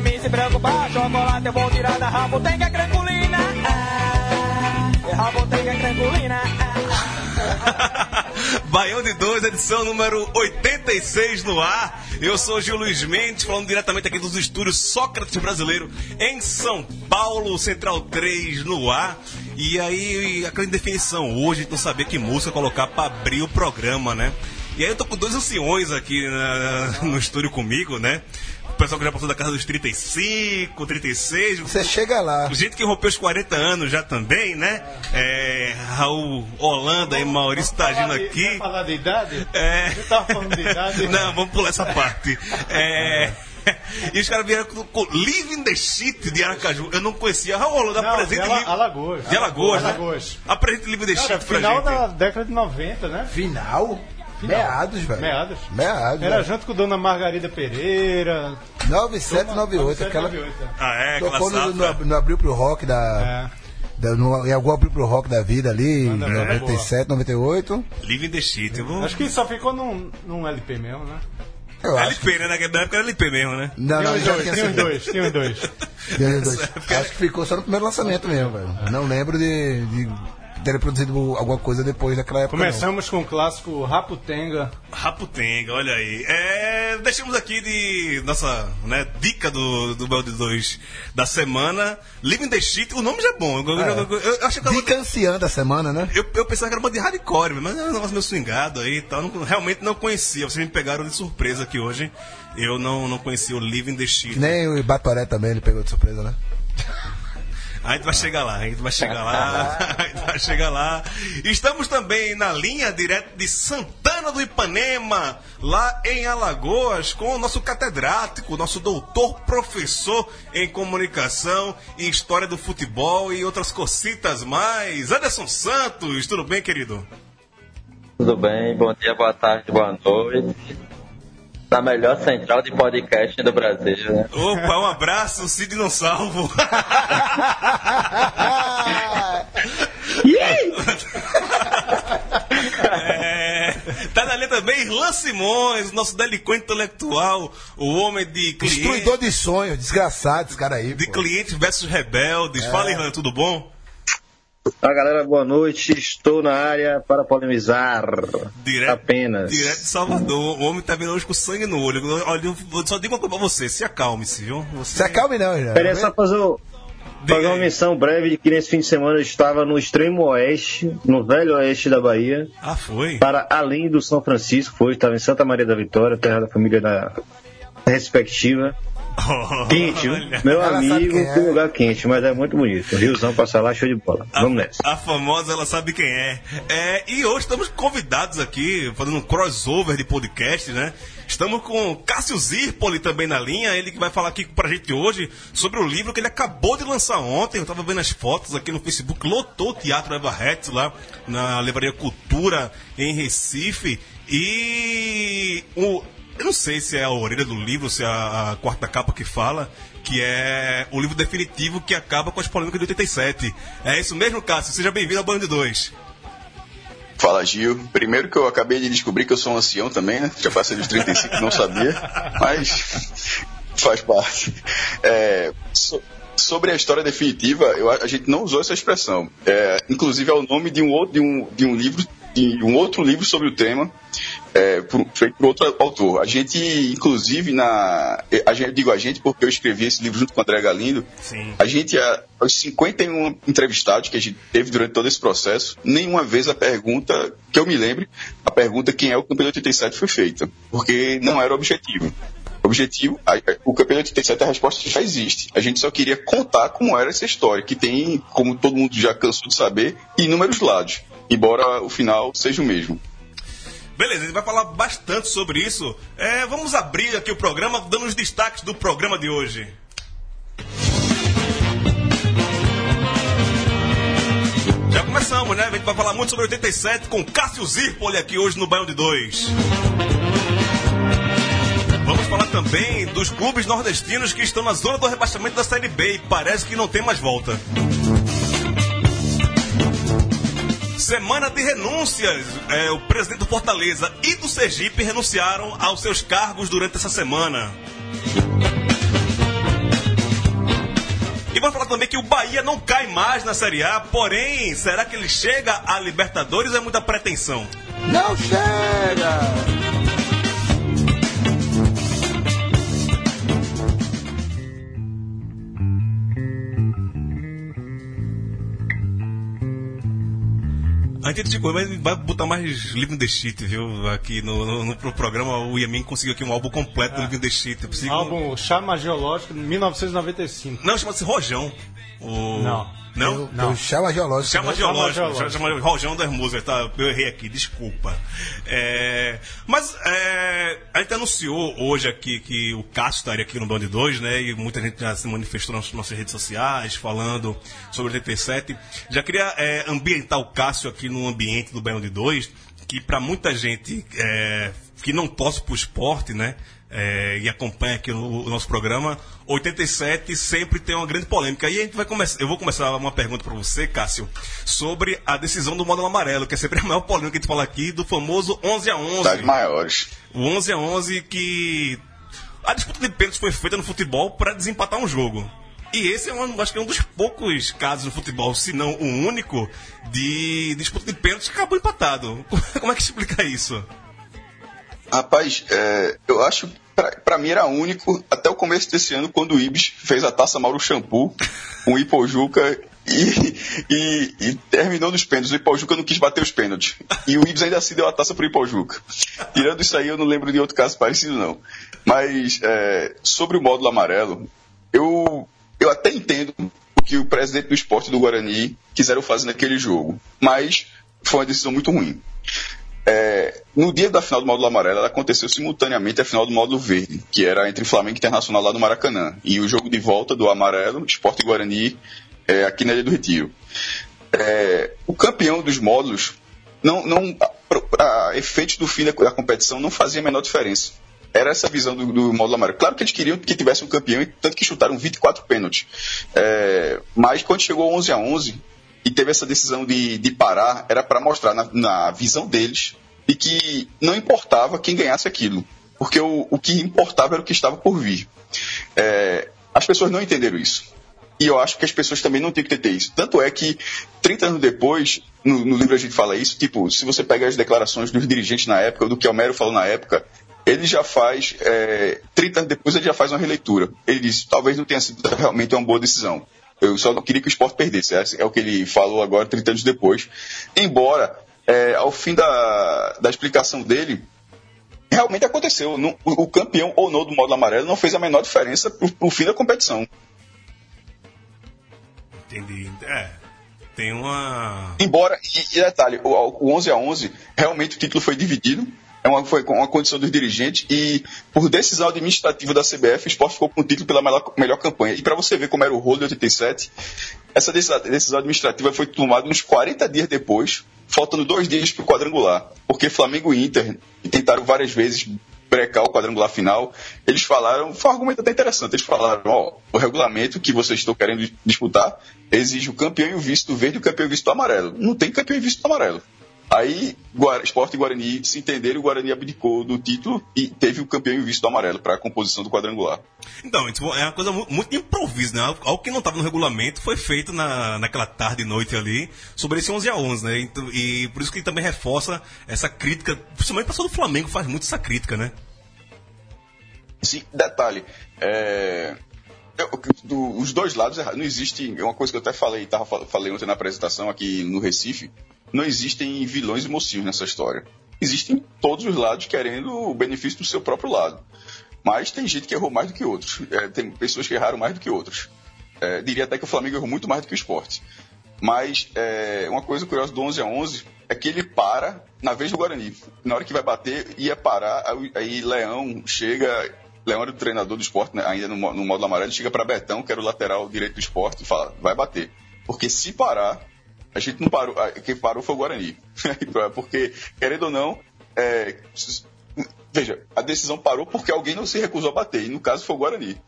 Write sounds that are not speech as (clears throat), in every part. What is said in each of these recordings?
De mim, se preocupar. Chocolate eu vou tirar da rabotega cranculina. Ah, é cranculina. Ah. (laughs) Baião de 2, edição número 86 no ar. Eu sou Gil Luiz Mendes, falando diretamente aqui dos estúdios Sócrates Brasileiro, em São Paulo, Central 3 no ar. E aí, aquela indefinição hoje, não sabia que música colocar pra abrir o programa, né? E aí eu tô com dois anciões aqui na- no estúdio comigo, né? O pessoal que já passou da casa dos 35, 36. Você chega lá. Gente que rompeu os 40 anos já também, né? É, Raul Holanda e Maurício Tagino aqui. Vai falar de idade? É. Você tava falando de idade? (laughs) Não, vamos pular essa parte. É, (laughs) E os caras vieram com, com Live in the Shit de Aracaju. Eu não conhecia. Raul Holanda, Não, apresente de Alagoas. De Alagoas, né? Alagoas. Apresente Live in the Cara, Shit pra final gente. da década de 90, né? Final? Meados, velho. Meados. Meados. Era velho. junto com Dona Margarida Pereira. 9798, aquela. 9798, Ah, é, Tocou no, no, no Abril pro Rock da. É. da no, em algum Abril pro Rock da vida ali, em Banda boa. 97, 98. Live in the vou... Acho que só ficou num, num LP mesmo, né? Eu acho. LP, né? Naquela época era LP mesmo, né? Não, Tinha não, já dois, tinha tinha os sido. dois, tinha os dois. Tinha os dois. Acho que ficou só no primeiro lançamento mesmo, velho. Não lembro de, de ter produzido alguma coisa depois daquela época. não. Começamos com o clássico Raputenga. Raputenga, olha aí. É, deixamos aqui de nossa né, dica do, do Bel de 2 da semana. Live in the Shit, o nome já é bom. Eu, eu, eu, eu achei que era uma- Dica anciã da semana, né? eu, eu pensava que era uma de hardcore, mas é um negócio meio swingado aí e tal. Não- realmente não conhecia. Vocês me pegaram de surpresa aqui hoje. Eu não, não conhecia o Live in the Shit. Que nem o Batoré também, ele pegou de surpresa, né? (laughs) A gente vai chegar lá, a gente vai chegar lá, (laughs) a gente vai chegar lá. Estamos também na linha direto de Santana do Ipanema, lá em Alagoas, com o nosso catedrático, nosso doutor professor em comunicação e história do futebol e outras cocitas mais. Anderson Santos, tudo bem, querido? Tudo bem, bom dia, boa tarde, boa noite. Na melhor central de podcast do Brasil, né? Opa, um abraço, Cid não salvo. (laughs) É, tá na linha também Irlan Simões, nosso delinquente intelectual, o homem de clientes, Destruidor de sonhos, desgraçado esse cara aí. de pô. clientes versus rebeldes. Fala, Irlan, tudo bom? Olá galera, boa noite. Estou na área para polemizar. Direto, Apenas. direto de Salvador. O homem tá vindo hoje com sangue no olho. Olha, eu só digo uma coisa pra você, se acalme-se, viu? Você... Se acalme não, já. Queria só fazer, fazer uma menção breve de que nesse fim de semana eu estava no extremo oeste, no velho oeste da Bahia, Ah, foi? para além do São Francisco. Foi, estava em Santa Maria da Vitória, terra da família da respectiva. (laughs) Quente? Olha. meu Ela amigo, quem é. que lugar quente, mas é muito bonito. Riozão passa lá, show de bola. Vamos nessa. A famosa, ela sabe quem é. é. E hoje estamos convidados aqui, fazendo um crossover de podcast, né? Estamos com Cássio Zirpoli também na linha, ele que vai falar aqui pra gente hoje sobre o livro que ele acabou de lançar ontem. Eu tava vendo as fotos aqui no Facebook, lotou o Teatro Eva Hetz lá na Livraria Cultura em Recife. E o, eu não sei se é a orelha do livro, se é a, a quarta capa que fala, que é o livro definitivo que acaba com as polêmicas de 87. É isso mesmo, Cássio? Seja bem-vindo ao de Dois. Fala Gil. Primeiro que eu acabei de descobrir que eu sou um ancião também, né? Já passei dos 35, não sabia, mas faz parte. É, so- sobre a história definitiva, eu, a gente não usou essa expressão. É, inclusive é o nome de um de um, de um livro, de um outro livro sobre o tema, é, por, feito por outro autor. A gente, inclusive, na. A gente, digo a gente porque eu escrevi esse livro junto com o André Galindo. Sim. A gente, a, os 51 entrevistados que a gente teve durante todo esse processo, nenhuma vez a pergunta, que eu me lembre, a pergunta quem é o campeão de 87 foi feita. Porque não era o objetivo. O objetivo, o campeão de 87, a resposta já existe. A gente só queria contar como era essa história, que tem, como todo mundo já cansou de saber, inúmeros lados. Embora o final seja o mesmo. Beleza, gente vai falar bastante sobre isso. É, vamos abrir aqui o programa dando os destaques do programa de hoje. Já começamos, né? A gente vai falar muito sobre 87 com Cássio Zirpoli aqui hoje no Baião de 2. Vamos falar também dos clubes nordestinos que estão na zona do rebaixamento da Série B e parece que não tem mais volta. Semana de renúncias. É, o presidente do Fortaleza e do Sergipe renunciaram aos seus cargos durante essa semana. E vamos falar também que o Bahia não cai mais na Série A, porém, será que ele chega a Libertadores ou é muita pretensão? Não chega! Antes de correr, vai botar mais Living the Shit, viu? Aqui no, no, no pro programa, o Yamin conseguiu aqui um álbum completo do Living the Shit. Preciso- Álbum Chama Geológico, 1995. Não, chama-se Rojão. O... Não. Não? Eu, eu chama geológico. Chama né? geológico, Chama chama, chama Rojão das Musas, tá? Eu errei aqui, desculpa. É, mas é, a gente anunciou hoje aqui que o Cássio estaria aqui no Band 2, né? E muita gente já se manifestou nas nossas redes sociais falando sobre o 87. Já queria é, ambientar o Cássio aqui no ambiente do Band 2, que para muita gente é, que não torce pro esporte, né? É, e acompanha aqui o, o nosso programa, 87 sempre tem uma grande polêmica. E a gente vai começar, eu vou começar uma pergunta para você, Cássio, sobre a decisão do módulo amarelo, que é sempre a maior polêmica que a gente fala aqui, do famoso 11 a 11 Das maiores. o 11 a 11 que a disputa de pênaltis foi feita no futebol para desempatar um jogo. E esse é um, acho que é um dos poucos casos no futebol, se não o único, de disputa de pênaltis que acabou empatado. (laughs) Como é que explica isso? Rapaz, é, eu acho pra mim era único até o começo desse ano, quando o Ibis fez a taça Mauro Shampoo com o Ipojuca e, e, e terminou nos pênaltis. O Ipojuca não quis bater os pênaltis. E o Ibis ainda assim deu a taça pro Ipojuca. Tirando isso aí, eu não lembro de outro caso parecido, não. Mas é, sobre o módulo amarelo, eu, eu até entendo o que o presidente do esporte do Guarani quiseram fazer naquele jogo. Mas foi uma decisão muito ruim. É, no dia da final do módulo amarelo, ela aconteceu simultaneamente a final do módulo verde, que era entre Flamengo e Internacional lá no Maracanã. E o jogo de volta do amarelo, Esporte Guarani, é, aqui na Ilha do Retiro. É, o campeão dos módulos, não, não, para efeitos do fim da, da competição, não fazia a menor diferença. Era essa a visão do, do módulo amarelo. Claro que eles queriam que tivesse um campeão, tanto que chutaram 24 pênaltis. É, mas quando chegou 11 a 11 e teve essa decisão de, de parar, era para mostrar na, na visão deles de que não importava quem ganhasse aquilo, porque o, o que importava era o que estava por vir. É, as pessoas não entenderam isso. E eu acho que as pessoas também não têm que ter isso. Tanto é que, 30 anos depois, no, no livro a gente fala isso, tipo, se você pega as declarações dos dirigentes na época, do que Homero falou na época, ele já faz, é, 30 anos depois, ele já faz uma releitura. Ele diz, talvez não tenha sido realmente uma boa decisão. Eu só não queria que o esporte perdesse. É o que ele falou agora, 30 anos depois. Embora, é, ao fim da, da explicação dele, realmente aconteceu. Não- o, o campeão ou não do módulo amarelo não fez a menor diferença pro, pro fim da competição. Entendi. É. Tem uma. Embora, e, e detalhe, o, o 11 a 11 realmente o título foi dividido. É uma, foi uma condição dos dirigentes e, por decisão administrativa da CBF, o esporte ficou com o título pela melhor, melhor campanha. E para você ver como era o rolo de 87, essa decisão, decisão administrativa foi tomada uns 40 dias depois, faltando dois dias para o quadrangular. Porque Flamengo e Inter tentaram várias vezes brecar o quadrangular final. Eles falaram, foi um argumento até interessante. Eles falaram: ó, o regulamento que vocês estão querendo disputar exige o campeão e o vice do verde e o campeão e o vice do amarelo. Não tem campeão e vice do amarelo. Aí, Esporte e Guarani se entenderam, o Guarani abdicou do título e teve o campeão e o vice do amarelo para a composição do quadrangular. Então, é uma coisa mu- muito de improviso, né? Algo que não estava no regulamento foi feito na, naquela tarde e noite ali sobre esse 11 a 11 né? Então, E, por isso que também reforça essa crítica, principalmente o pessoal do Flamengo faz muito essa crítica, né? Sim, detalhe. é, eu- do- os dois lados errados. Não existe. É uma coisa que eu até falei, tava, fal- falei ontem na apresentação aqui no Recife. Não existem vilões e mocinhos nessa história. Existem todos os lados querendo o benefício do seu próprio lado. Mas tem gente que errou mais do que outros. É, tem pessoas que erraram mais do que outros. É, diria até que o Flamengo errou muito mais do que o esporte. Mas é, uma coisa curiosa do 11 a 11 é que ele para na vez do Guarani. Na hora que vai bater, ia parar, aí, Leão chega. Leão era o treinador do esporte, né, ainda no, no módulo amarelo, chega para Betão, que era o lateral direito do esporte, e fala: vai bater. Porque se parar, a gente não parou. Quem parou foi o Guarani. (laughs) porque, querendo ou não, é, veja, a decisão parou porque alguém não se recusou a bater. E no caso foi o Guarani.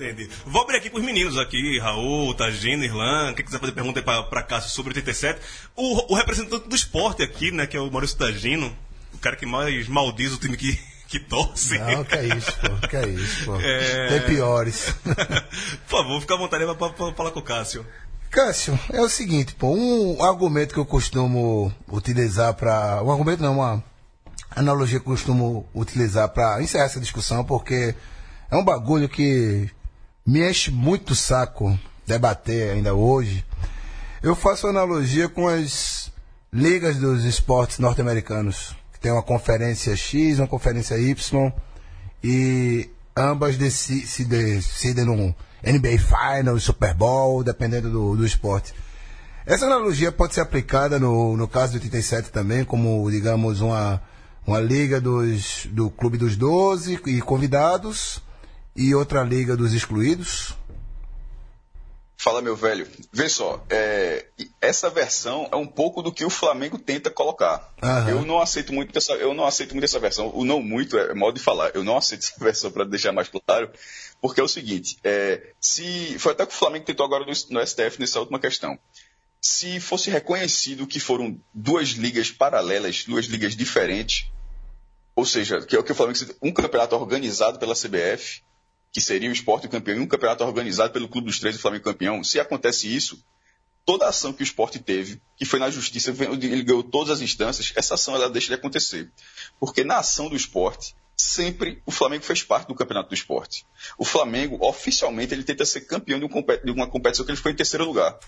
Entendi. Vou abrir aqui para os meninos aqui, Raul, Tagino, Irlan, quem quiser fazer pergunta aí para Cássio sobre 87. O, o representante do esporte aqui, né, que é o Maurício Tagino, o cara que mais maldiz o time que, que torce. Não, que é isso, pô. Que é isso, pô. É. Tem piores. (laughs) Por favor, fica à vontade para falar com o Cássio. Cássio, é o seguinte, pô, um argumento que eu costumo utilizar para, um argumento não, uma analogia que eu costumo utilizar para encerrar essa discussão, porque é um bagulho que me enche muito o saco debater ainda hoje. Eu faço analogia com as ligas dos esportes norte-americanos, que tem uma conferência X, uma conferência Y, e ambas deci- se decidem num NBA Final, Super Bowl, dependendo do, do esporte. Essa analogia pode ser aplicada no, no caso do 87 também, como, digamos, uma, uma liga dos, do Clube dos 12 e convidados, e outra liga dos excluídos. Fala, meu velho. Vê só, é, essa versão é um pouco do que o Flamengo tenta colocar. Aham. Eu não aceito muito essa, eu não aceito muito essa versão. O não muito é modo de falar. Eu não aceito (laughs) essa versão para deixar mais claro, porque é o seguinte: é, se foi até que o Flamengo tentou agora no, no STF nessa última questão. Se fosse reconhecido que foram duas ligas paralelas, duas ligas diferentes, ou seja, que é o que o Flamengo um campeonato organizado pela CBF que seria o esporte campeão e um campeonato organizado pelo Clube dos Três e o Flamengo campeão, se acontece isso, toda a ação que o esporte teve, que foi na justiça, ele ganhou todas as instâncias, essa ação ela deixa de acontecer. Porque na ação do esporte, sempre o Flamengo fez parte do campeonato do esporte. O Flamengo, oficialmente, ele tenta ser campeão de, um uma competição que ele ficou em terceiro lugar.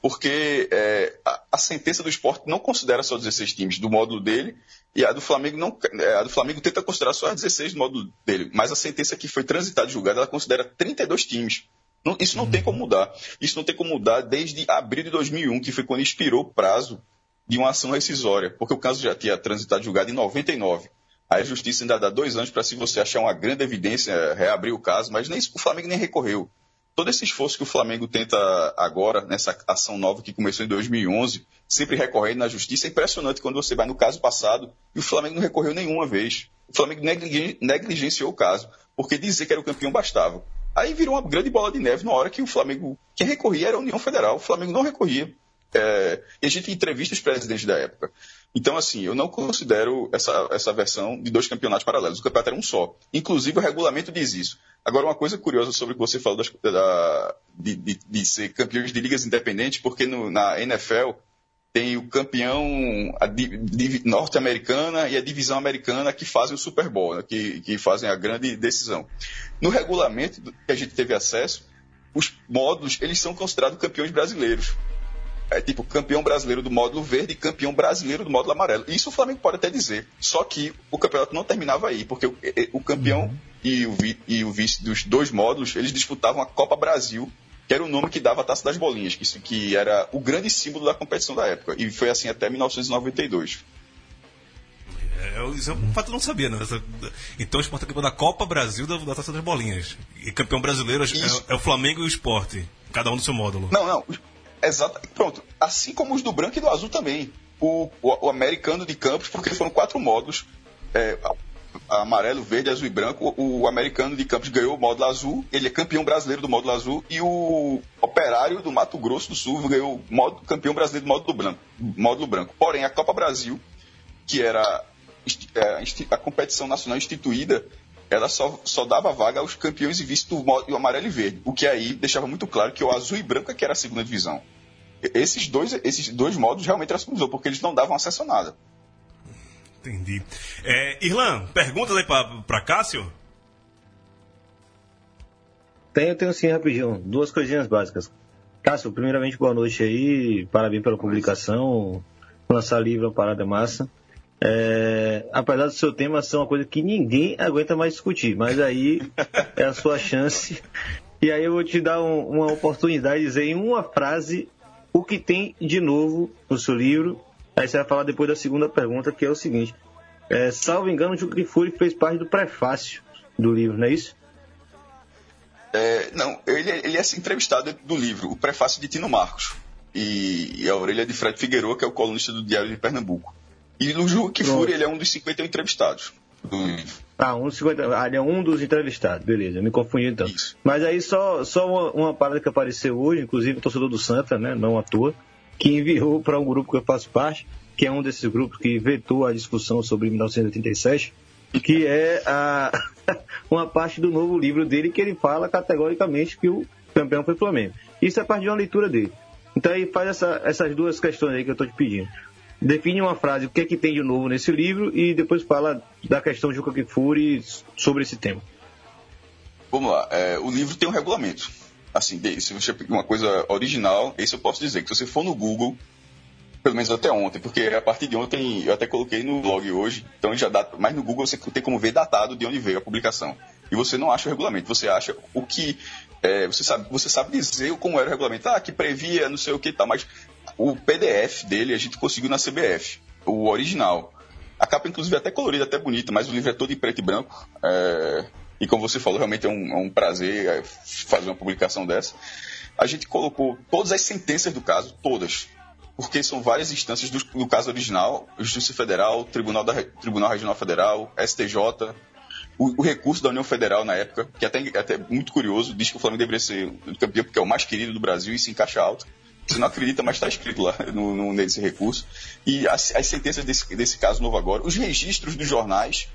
Porque é, a, a sentença do esporte não considera só 16 times do módulo dele, e a do Flamengo não. é, A do Flamengo tenta considerar só as 16 do módulo dele. Mas a sentença que foi transitada e julgada, ela considera 32 times. Não- isso não tem como mudar. Isso não tem como mudar desde abril de 2001, que foi quando expirou o prazo de uma ação rescisória, porque o caso já tinha transitado julgado em 99. Aí a justiça ainda dá dois anos para, se você achar uma grande evidência, reabrir o caso, mas nem, o Flamengo nem recorreu todo esse esforço que o Flamengo tenta agora, nessa ação nova que começou em 2011, sempre recorrendo na justiça, é impressionante quando você vai no caso passado e o Flamengo não recorreu nenhuma vez. O Flamengo negligen- negligenciou o caso, porque dizer que era o campeão bastava. Aí virou uma grande bola de neve na hora que o Flamengo. Quem recorria era a União Federal, o Flamengo não recorria. É, e a gente entrevista os presidentes da época. Então, assim, eu não considero essa, essa versão de dois campeonatos paralelos. O campeonato era um só. Inclusive, o regulamento diz isso. Agora, uma coisa curiosa sobre o que você falou das- da- de, de- de ser campeões de ligas independentes, porque no- na NFL tem o campeão norte-americana e a divisão americana que fazem o Super Bowl, né, que, que fazem a grande decisão. No regulamento que a gente teve acesso, os módulos eles são considerados campeões brasileiros. É tipo campeão brasileiro do módulo verde e campeão brasileiro do módulo amarelo. Isso o Flamengo pode até dizer. Só que o campeonato não terminava aí, porque o, o campeão e, o vi- e o vice dos dois módulos, eles disputavam a Copa Brasil, que era o nome que dava a Taça das Bolinhas, que, que era o grande símbolo da competição da época. E foi assim até 1992. É, isso é um fato que eu não sabia, né? Então o esporte é campeão da Copa Brasil da, da Taça das Bolinhas. E campeão brasileiro é- é, o Flamengo e o esporte. Cada um do seu módulo. Não, não. Exato. Pronto. Assim como os do branco e do azul também. O, o, o americano de Campos, porque foram quatro módulos. É, amarelo, verde, azul e branco. O, o americano de Campos ganhou o módulo azul, ele é campeão brasileiro do módulo azul, e o operário do Mato Grosso do Sul ganhou o campeão brasileiro do módulo branco, módulo branco. Porém, a Copa Brasil, que era é, a competição nacional instituída, ela só, só dava vaga aos campeões e vice do módulo amarelo e verde, o que aí deixava muito claro que o azul e branco é que era a segunda divisão. Esses dois, esses dois modos realmente eram a segunda divisão, porque eles não davam acesso a nada. Entendi. É, Irlan, perguntas aí pra, pra Cássio? Tenho, tenho sim, rapidinho. Duas coisinhas básicas. Cássio, primeiramente, boa noite aí. Parabéns pela publicação. Lançar livro é uma parada massa. É, apesar do seu tema ser uma coisa que ninguém aguenta mais discutir, mas aí é a sua chance. E aí eu vou te dar um- uma oportunidade de dizer em uma frase o que tem de novo no seu livro. Aí você vai falar depois da segunda pergunta, que é o seguinte. É, salvo engano, Juca Fury fez parte do prefácio do livro, não é isso? É, não, ele, ele é entrevistado do livro, o prefácio de Tino Marcos. E, e a orelha de Fred Figueroa, que é o colunista do Diário de Pernambuco. E no Ju Kifuri, ele é um dos 51 entrevistados. Ah, um, 50, ah, ele é um dos entrevistados, beleza, me confundi então. Isso. Mas aí só, só uma, uma parada que apareceu hoje, inclusive o torcedor do Santa, né, não à toa, que enviou para um grupo que eu faço parte, que é um desses grupos que vetou a discussão sobre 1987, que é a, (laughs) uma parte do novo livro dele que ele fala categoricamente que o campeão foi o Flamengo. Isso é parte de uma leitura dele. Então aí faz essa- essas duas questões aí que eu estou te pedindo. Define uma frase, o que é que tem de novo nesse livro, e depois fala da questão de Kfouri sobre esse tema. Vamos lá, é, o livro tem um regulamento. Assim, se você pegar uma coisa original, esse eu posso dizer, que se você for no Google, pelo menos até ontem, porque a partir de ontem eu até coloquei no blog hoje, então já dá, mas no Google você tem como ver datado de onde veio a publicação. E você não acha o regulamento, você acha o que. é, você, sabe, você sabe dizer como era o regulamento, ah, que previa não sei o que e tal, mas o PDF dele a gente conseguiu na CBF, o original. A capa, inclusive, é até colorida, até bonita, mas o livro é todo em preto e branco. é, e como você falou, realmente é um, é um prazer é, fazer uma publicação dessa. A gente colocou todas as sentenças do caso, todas. Porque são várias instâncias do, do caso original, Justiça Federal, Tribunal, da, Tribunal Regional Federal, STJ, o, o recurso da União Federal na época, que até, até muito curioso, diz que o Flamengo deveria ser o campeão porque é o mais querido do Brasil e se encaixa alto. Você não acredita, mas está escrito lá no, no- nesse recurso. E as, as sentenças desse, desse caso novo agora, os registros dos jornais,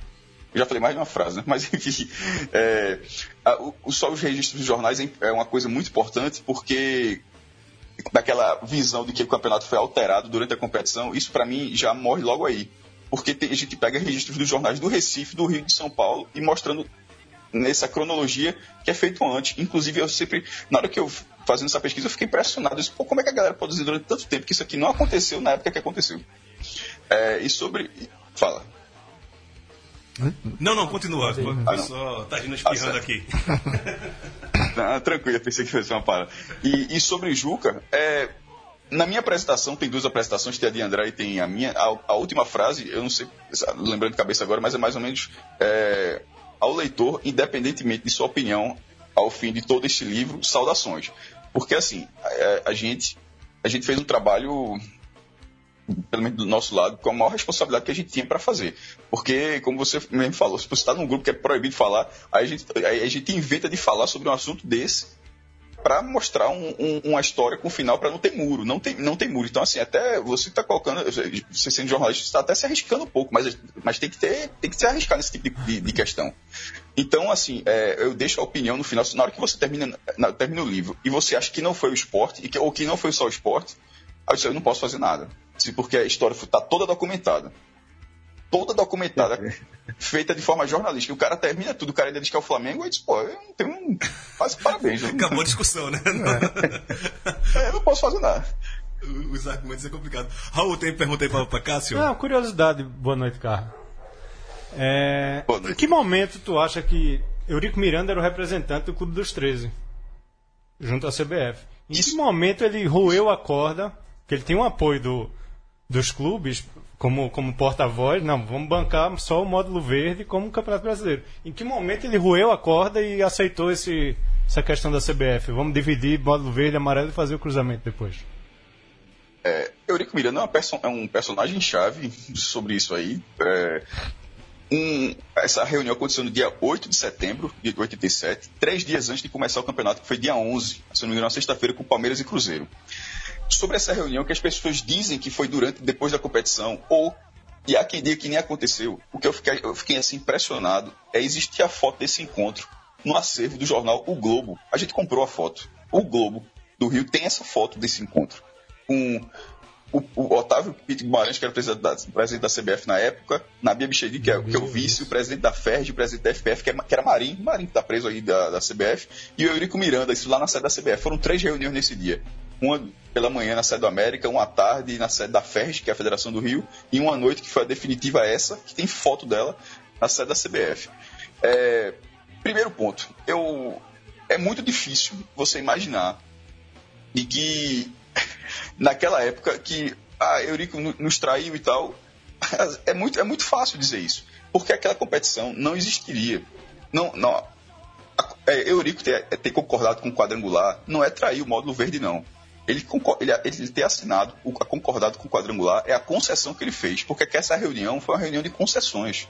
eu já falei mais de uma frase, né? (laughs) Mas enfim, é, a- o- só os registros dos jornais é é uma coisa muito importante porque daquela visão de que o campeonato foi alterado durante a competição, isso para mim já morre logo aí. Porque tem- a gente pega registros dos jornais do Recife, do Rio de São Paulo e mostrando nessa cronologia que é feito antes. Inclusive, eu sempre, na hora que eu fazendo essa pesquisa, eu fiquei impressionado. Eu disse, Pô, como é que a galera pode dizer durante tanto tempo que isso aqui não aconteceu na época que aconteceu? É, e sobre. Fala. Não, não, continua. Foi Ah, não. só tá indo espirrando Ah, aqui. (laughs) Ah, tranquilo, eu pensei que fosse uma parada. E, e sobre Juca, é, na minha apresentação, tem duas apresentações, tem a de André e tem a minha. A, a última frase, eu não sei, lembrando de cabeça agora, mas é mais ou menos é, ao leitor, independentemente de sua opinião, ao fim de todo este livro, saudações. Porque assim, a, a gente, a gente fez um trabalho pelo menos do nosso lado, com a maior responsabilidade que a gente tinha para fazer. Porque, como você mesmo falou, se você está num grupo que é proibido falar, aí a gente, aí a gente inventa de falar sobre um assunto desse para mostrar um- um- uma história com final para não ter muro. Não tem, não tem muro. Então, assim, até você está colocando, você sendo jornalista, está até se arriscando um pouco, mas, mas tem, que ter, tem que se arriscar nesse tipo de, de- questão. Então, assim, é, eu deixo a opinião no final, na hora que você termina, na- termina o livro e você acha que não foi o esporte, ou que não foi só o esporte, aí você, eu não posso fazer nada. Porque a história está toda documentada. Toda documentada, (laughs) feita de forma jornalística. O cara termina tudo, o cara ainda diz que é o Flamengo, e diz, pô, eu não tenho um. Mas parabéns. Não, Acabou a (laughs) discussão, né? (laughs) é, eu não posso fazer nada. Os argumentos é complicado. Raul, tem pergunta aí pra, pra Cássio? Ah, curiosidade. Boa noite, Carlos. É, Boa noite. Em que momento tu acha que Eurico Miranda era o representante do Clube dos 13? Junto à CBF. Em que Isso. momento ele roeu a corda, que ele tem um apoio do, dos clubes como, como porta-voz, não, vamos bancar só o módulo verde como Campeonato Brasileiro. Em que momento ele roeu a corda e aceitou esse, essa questão da CBF? Vamos dividir módulo verde e amarelo e fazer o cruzamento depois. Eurico Miranda é, perso- é um personagem chave sobre isso aí. É, um, essa reunião aconteceu no dia 8 de setembro de 87, três dias antes de começar o campeonato, que foi dia 11, se não me engano, na sexta-feira, com Palmeiras e Cruzeiro. Sobre essa reunião, que as pessoas dizem que foi durante, depois da competição, ou e há quem diga que nem aconteceu. O que eu fiquei, eu fiquei assim impressionado é existir a foto desse encontro no acervo do jornal O Globo. A gente comprou a foto. O Globo do Rio tem essa foto desse encontro. Com o, o Otávio Pinto Guimarães, que era presidente da, presidente da CBF na época, Nabia Bichedi, que é, que é o vice, o presidente da FERJ, o presidente da FPF, que, é, que era Marinho, Marinho que está preso aí da, da CBF, e o Eurico Miranda, isso lá na sede da CBF. Foram três reuniões nesse dia. Uma pela manhã na sede do América, uma tarde na sede da FERJ, que é a Federação do Rio, e uma noite, que foi a definitiva essa, que tem foto dela na sede da CBF. É, primeiro ponto, eu, é muito difícil você imaginar de que (laughs) naquela época que ah, Eurico nos traiu e tal. (laughs) É muito, é muito fácil dizer isso. Porque aquela competição não existiria. Não, não, é, Eurico ter, ter, concordado com o quadrangular não é trair o módulo verde, não. Ele, ele, ele ter assinado, o, concordado com o quadrangular, é a concessão que ele fez, porque essa reunião foi uma reunião de concessões.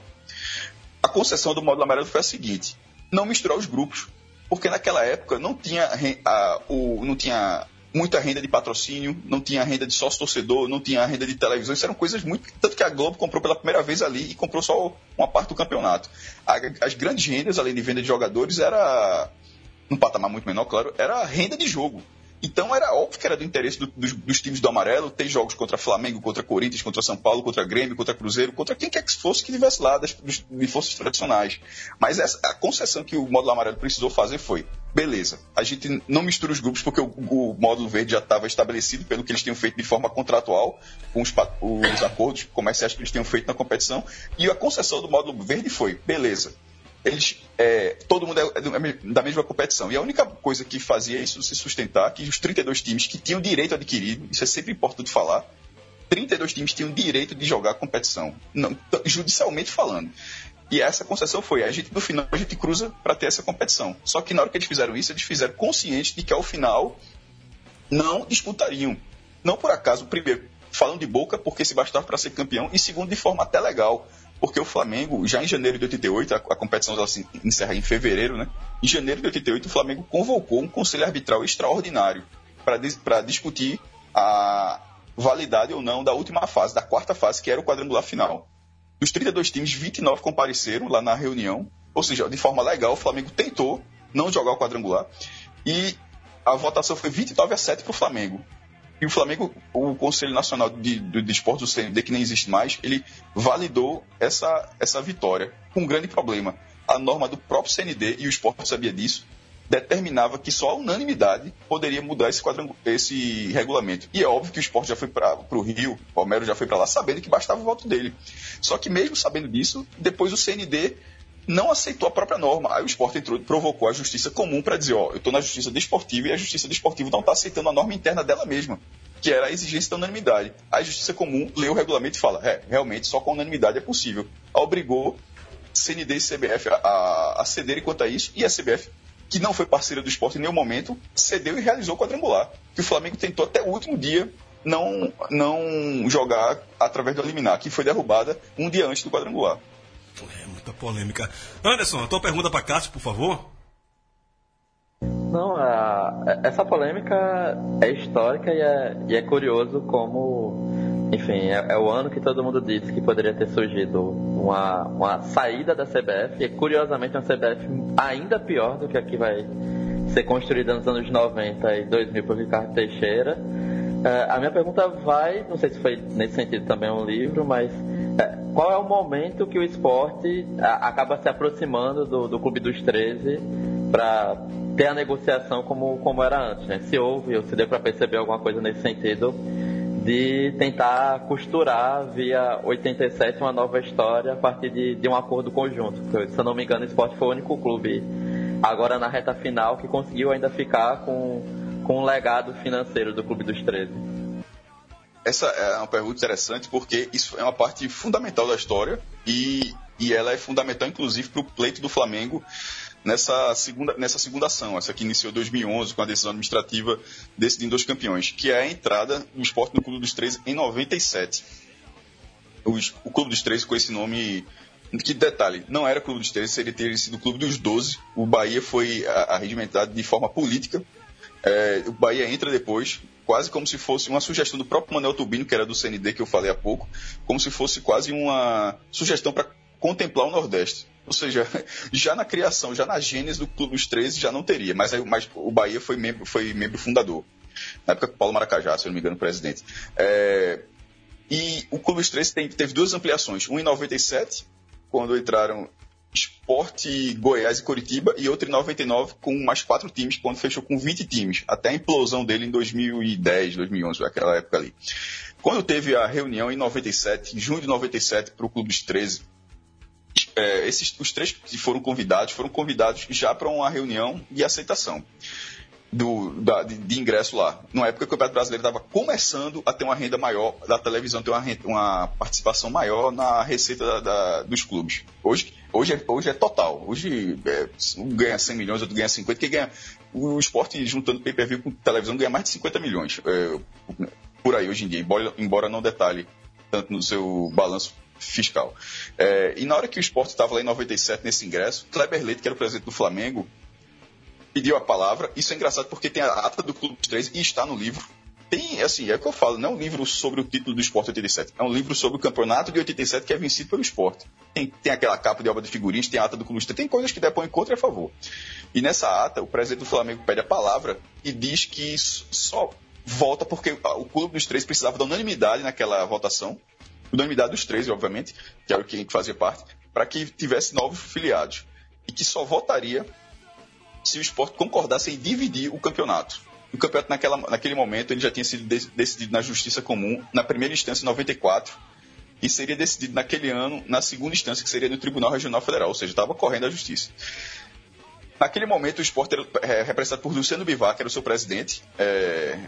A concessão do módulo amarelo foi a seguinte: não misturar os grupos. Porque naquela época não tinha, a, o, não tinha muita renda de patrocínio, não tinha renda de sócio-torcedor, não tinha renda de televisão. Isso eram coisas muito. Tanto que a Globo comprou pela primeira vez ali e comprou só uma parte do campeonato. As grandes rendas, além de venda de jogadores, era. num patamar muito menor, claro, era renda de jogo. Então era óbvio que era do interesse do, dos, dos, times do amarelo ter jogos contra Flamengo, contra Corinthians, contra São Paulo, contra Grêmio, contra Cruzeiro, contra quem quer que fosse que estivesse lá das, dos, de forças tradicionais. Mas essa, a concessão que o módulo amarelo precisou fazer foi: beleza, a gente não mistura os grupos porque o, o módulo verde já estava estabelecido pelo que eles tinham feito de forma contratual, com os, os acordos comerciais que eles tinham feito na competição, e a concessão do módulo verde foi: beleza eles, é, todo mundo é, da mesma competição. E a única coisa que fazia isso se sustentar, que os 32 times que tinham direito adquirido, isso é sempre importante falar, 32 times tinham direito de jogar a competição, não, judicialmente falando. E essa concessão foi, a gente no final a gente cruza para ter essa competição. Só que na hora que eles fizeram isso, eles fizeram conscientes de que ao final não disputariam. Não por acaso, primeiro, falando de boca, porque se bastava para ser campeão, e segundo, de forma até legal porque o Flamengo, já em janeiro de 88, a, a competição se encerra em fevereiro, né? Em janeiro de 88, o Flamengo convocou um conselho arbitral extraordinário para discutir a validade ou não da última fase, da quarta fase, que era o quadrangular final. Dos 32 times, 29 compareceram lá na reunião, ou seja, de forma legal, o Flamengo tentou não jogar o quadrangular e a votação foi 29 a 7 para o Flamengo. E o Flamengo, o Conselho Nacional de, de, de Esportes do CND, que nem existe mais, ele validou essa, essa vitória com um grande problema. A norma do próprio CND, e o esporte sabia disso, determinava que só a unanimidade poderia mudar esse, esse regulamento. E é óbvio que o esporte já foi para o Rio, o Palmeiras já foi para lá, sabendo que bastava o voto dele. Só que mesmo sabendo disso, depois o CND não aceitou a própria norma. Aí o esporte entrou, provocou a justiça comum para dizer, ó, eu estou na justiça desportiva e a justiça desportiva não está aceitando a norma interna dela mesma, que era a exigência da unanimidade. A justiça comum lê o regulamento e fala, é, realmente só com unanimidade é possível. Obrigou CND e CBF a, a cederem quanto a isso e a CBF que não foi parceira do esporte em nenhum momento, cedeu e realizou o quadrangular. Que o Flamengo tentou até o último dia não, não jogar através do eliminar, que foi derrubada um dia antes do quadrangular. Polêmica. Anderson, a tua pergunta para Cássio, por favor. Não, a, essa polêmica é histórica e é, e é curioso como, enfim, é, é, o ano que todo mundo disse que poderia ter surgido uma, uma saída da CBF, e curiosamente uma CBF ainda pior do que a que vai ser construída nos anos 90 e 2000 por Ricardo Teixeira. É, a minha pergunta vai, não sei se foi nesse sentido também um livro, mas qual é o momento que o esporte acaba se aproximando do, do Clube dos 13 para ter a negociação como, como era antes, né? Se houve ou se deu para perceber alguma coisa nesse sentido de tentar costurar via 87 uma nova história a partir de, de um acordo conjunto. Se eu não me engano, o esporte foi o único clube agora na reta final que conseguiu ainda ficar com, com um legado financeiro do Clube dos 13. Essa é uma pergunta interessante porque isso é uma parte fundamental da história e, e ela é fundamental, inclusive, para o pleito do Flamengo nessa segunda, nessa segunda ação, essa que iniciou em 2011 com a decisão administrativa decidindo os campeões, que é a entrada do esporte no Clube dos 13 em 97. O, o Clube dos 13 com esse nome Que detalhe, não era clube dos 13, seria ter sido o clube dos 12. O Bahia foi arregimentado de forma política. É, o Bahia entra depois, quase como se fosse uma sugestão do próprio Manuel Tubino, que era do CND que eu falei há pouco, como se fosse quase uma sugestão para contemplar o Nordeste. Ou seja, (laughs) já na criação, já na gênese do Clube dos 13 já não teria, mas, mas o Bahia foi membro, foi membro fundador. Na época Paulo Maracajá, se eu não me engano, presidente. É, e o Clube dos 13 tem, teve duas ampliações, uma em 97, quando entraram Esporte, Goiás e Coritiba, e outra em 99 com mais quatro times, quando fechou com 20 times, até a implosão dele em 2010, 2011, aquela época ali. Quando teve a reunião em 97, em junho de 97, para o Clube dos 13, é, esses, os três que foram convidados foram convidados já para uma reunião de aceitação do, da, de, de, ingresso lá. Na época o Campeonato Brasileiro estava começando a ter uma renda maior da televisão, ter uma, renda, uma participação maior na receita da, da, dos clubes. Hoje, hoje, é, hoje é total. Hoje é, um ganha 100 milhões, outro ganha 50. Quem ganha, o esporte juntando pay-per-view com televisão ganha mais de 50 milhões. É, por aí hoje em dia, embora, embora não detalhe tanto no seu balanço fiscal. É, e na hora que o esporte estava lá em 97 nesse ingresso, Kleber Leite, que era o presidente do Flamengo, pediu a palavra. Isso é engraçado porque tem a ata do Clube dos Três e está no livro. Tem, assim, é o que eu falo, não é um livro sobre o título do esporte 87, é um livro sobre o campeonato de 87 que é vencido pelo esporte. Tem, tem aquela capa de obra de figurinhas, tem a ata do Clube tem coisas que depõem contra e a favor. E nessa ata, o presidente do Flamengo pede a palavra e diz que só volta porque o Clube dos Três precisava da unanimidade naquela votação unanimidade dos três, obviamente, que era o que fazia parte, para que tivesse novos filiados. E que só votaria se o esporte concordasse em dividir o campeonato. O campeonato, naquela, naquele momento, ele já tinha sido de, decidido na Justiça Comum, na primeira instância, em 94, e seria decidido naquele ano, na segunda instância, que seria no Tribunal Regional Federal, ou seja, estava correndo a justiça. Naquele momento, o esporte era é, representado por Luciano Bivar, que era o seu presidente. É,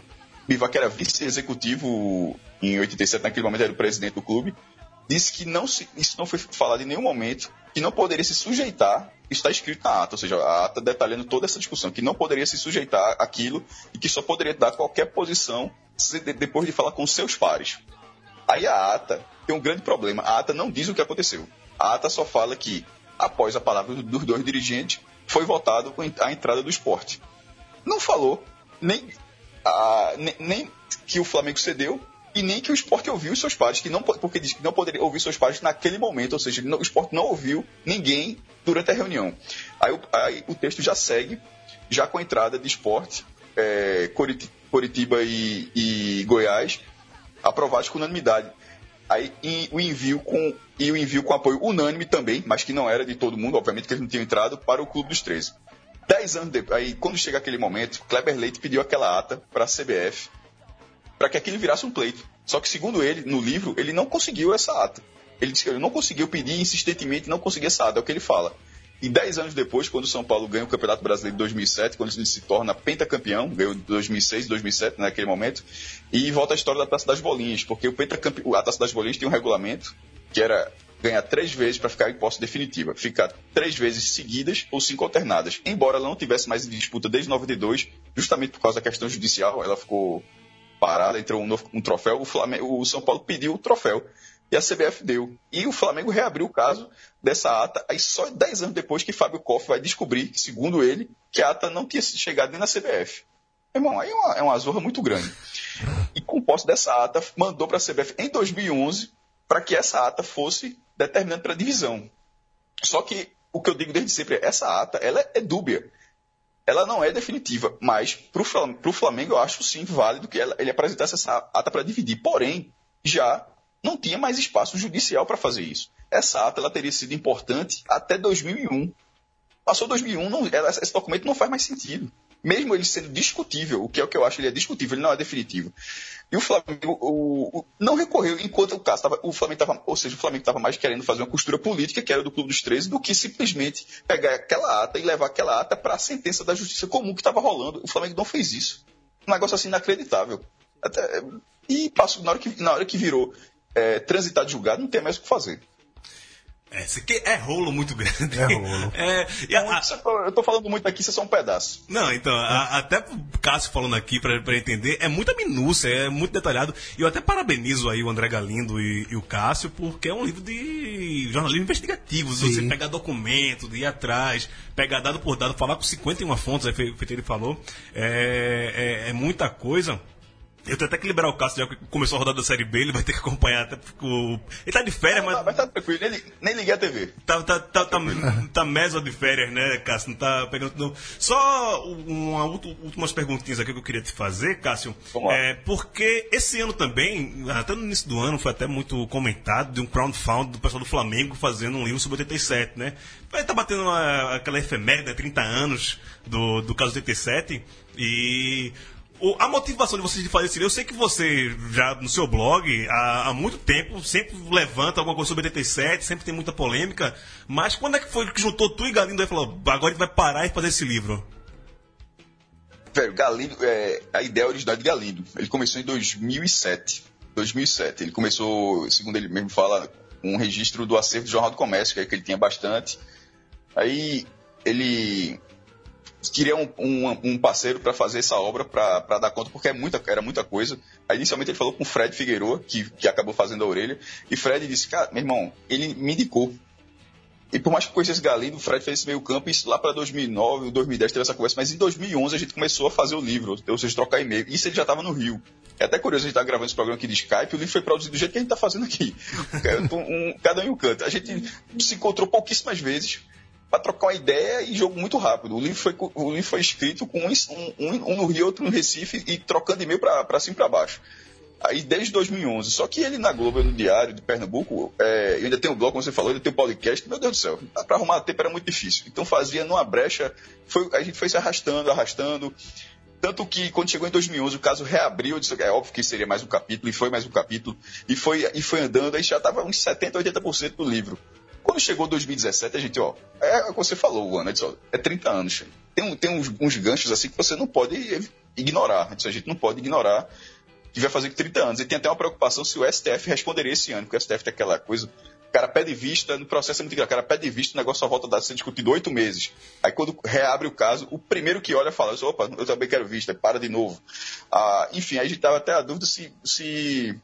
Bivar, que era vice-executivo em 87, naquele momento era o presidente do clube, disse que não se, isso não foi falado em nenhum momento, que não poderia se sujeitar, está escrito na ata, ou seja, a ata detalhando toda essa discussão, que não poderia se sujeitar àquilo e que só poderia dar qualquer posição depois de falar com seus pares. Aí a ata tem um grande problema, a ata não diz o que aconteceu. A ata só fala que, após a palavra dos dois dirigentes, foi votado a entrada do esporte. Não falou nem, a, nem, nem que o Flamengo cedeu, e nem que o esporte ouviu seus pais, que não, porque diz que não poderia ouvir seus pais naquele momento, ou seja, não, o esporte não ouviu ninguém durante a reunião. Aí, aí, o texto já segue, já com a entrada de esporte, é, Coritiba e, e, Goiás, aprovados com unanimidade. Aí e, o envio com e o envio com apoio unânime também, mas que não era de todo mundo, obviamente que eles não tinham entrado para o Clube dos 13. Dez anos depois, aí quando chega aquele momento, Kleber Leite pediu aquela ata para a CBF para que aquilo virasse um pleito. Só que, segundo ele, no livro, ele não conseguiu essa ata. Ele disse que ele não conseguiu pedir insistentemente, não conseguiu essa ata, é o que ele fala. E dez anos depois, quando o São Paulo ganha o Campeonato Brasileiro de 2007, quando ele se torna pentacampeão, ganhou em 2006, 2007, naquele momento, e volta a história da Taça das Bolinhas, porque o pentacampeão, a Taça das Bolinhas tinha um regulamento que era ganhar três vezes para ficar em posse definitiva, ficar três vezes seguidas ou cinco alternadas. Embora ela não tivesse mais em disputa desde 92, justamente por causa da questão judicial, ela ficou parada, entrou um, um troféu, o, Flamengo, o São Paulo pediu o troféu e a CBF deu. E o Flamengo reabriu o caso dessa ata, aí só 10 anos depois que Fábio Koff vai descobrir, segundo ele, que a ata não tinha chegado nem na CBF. Irmão, aí é uma, é uma zorra muito grande. E com posse dessa ata, mandou para a CBF em 2011 para que essa ata fosse determinante para a divisão. Só que o que eu digo desde sempre é essa ata ela é dúbia ela não é definitiva, mas para o Flamengo eu acho sim válido que ele apresentasse essa ata para dividir. Porém, já não tinha mais espaço judicial para fazer isso. Essa ata ela teria sido importante até 2001. Passou 2001, não, ela, esse documento não faz mais sentido mesmo ele sendo discutível, o que é o que eu acho, ele é discutível, ele não é definitivo. E o Flamengo o, o, não recorreu enquanto o caso estava. O Flamengo estava, ou seja, o Flamengo estava mais querendo fazer uma costura política, que era do Clube dos 13, do que simplesmente pegar aquela ata e levar aquela ata para a sentença da justiça comum que estava rolando. O Flamengo não fez isso. Um negócio assim inacreditável. Até, e passo, na, hora que, na hora que virou é, transitado julgado, não tem mais o que fazer. É, isso aqui é rolo muito grande. É rolo. (laughs) É, e a- a- é eu tô falando muito aqui, isso é só um pedaço. Não, então, a- até o Cássio falando aqui pra, pra entender, é muita minúcia, é muito detalhado. E eu até parabenizo aí o André Galindo e, e o Cássio, porque é um livro de jornalismo investigativo. de Você Sim. pegar documento, de ir atrás, pegar dado por dado, falar com 51 fontes, aí foi o que ele falou. É, é, é muita coisa. Eu tenho até que liberar o Cássio, já que começou a rodada da Série B, ele vai ter que acompanhar até porque o... Ele tá de férias, mas Mas, mas tá tranquilo, nem, nem liguei a TV. Tá, tá, tá, tá, tá meso de férias, né, Cássio? Não tá pegando. Não. Só uma últimas perguntinhas aqui que eu queria te fazer, Cássio. É, porque esse ano também, até no início do ano, foi até muito comentado de um crowdfund do pessoal do Flamengo fazendo um livro sobre 87, né? Vai tá batendo uma- aquela efeméride, né, 30 anos do, do caso 87. E. o- a motivação de vocês de fazer esse livro, eu sei que você já no seu blog há, há muito tempo sempre levanta alguma coisa sobre 87, sempre tem muita polêmica, mas quando é que foi que juntou tu e Galindo e falou, agora a gente vai parar e fazer esse livro? Velho, Galindo, é, a ideia original de Galindo. Ele começou em 2007. 2007. Ele começou, segundo ele mesmo fala, um registro do acervo do Jornal do Comércio, que, é que ele tinha bastante. Aí ele queria um, um- um parceiro para fazer essa obra, para dar conta, porque é muita, era muita coisa. Aí inicialmente ele falou com o Fred Figueiredo, que, que acabou fazendo a orelha, e Fred disse, cara, meu irmão, ele me indicou. E por mais que eu conhecesse Galindo, o Fred fez esse meio campo, e isso lá para 2009, 2010 teve essa conversa, mas em 2011 a gente começou a fazer o livro, ou seja, trocar e-mail. Isso ele já estava no Rio. É até curioso, a gente tá gravando esse programa aqui de Skype, o livro foi produzido do jeito que a gente tá fazendo aqui. (laughs) Um- cada um em um canto. A gente se encontrou pouquíssimas vezes para trocar uma ideia e jogo muito rápido. O livro foi, o livro foi escrito com um, um- um no Rio, outro no Recife, e trocando e-mail para cima e para baixo. Aí desde 2011. Só que ele na Globo, no Diário de Pernambuco, é, eu ainda tem o blog, como você falou, ainda tem o podcast. Meu Deus do céu, para arrumar tempo era muito difícil. Então fazia numa brecha, foi- a gente foi se arrastando, arrastando. Tanto que quando chegou em 2011 o caso reabriu, disse, é óbvio que seria mais um capítulo, e foi mais um capítulo, e foi, e foi andando, aí já estava uns 70%, 80% do livro. Quando chegou 2017, a gente, ó, é o que você falou, Ana, disse, ó, é 30 anos. Tem, tem uns, uns ganchos assim que você não pode ignorar. Disse, a gente não pode ignorar que vai fazer 30 anos. E tem até uma preocupação se o STF responderia esse ano, porque o STF tem aquela coisa. O cara pede vista, no processo é muito engraçado. O cara pede vista, o negócio só volta a ser discutido oito meses. Aí quando reabre o caso, o primeiro que olha fala, opa, eu também quero vista, para de novo. Ah, enfim, aí a gente tava até a dúvida se, se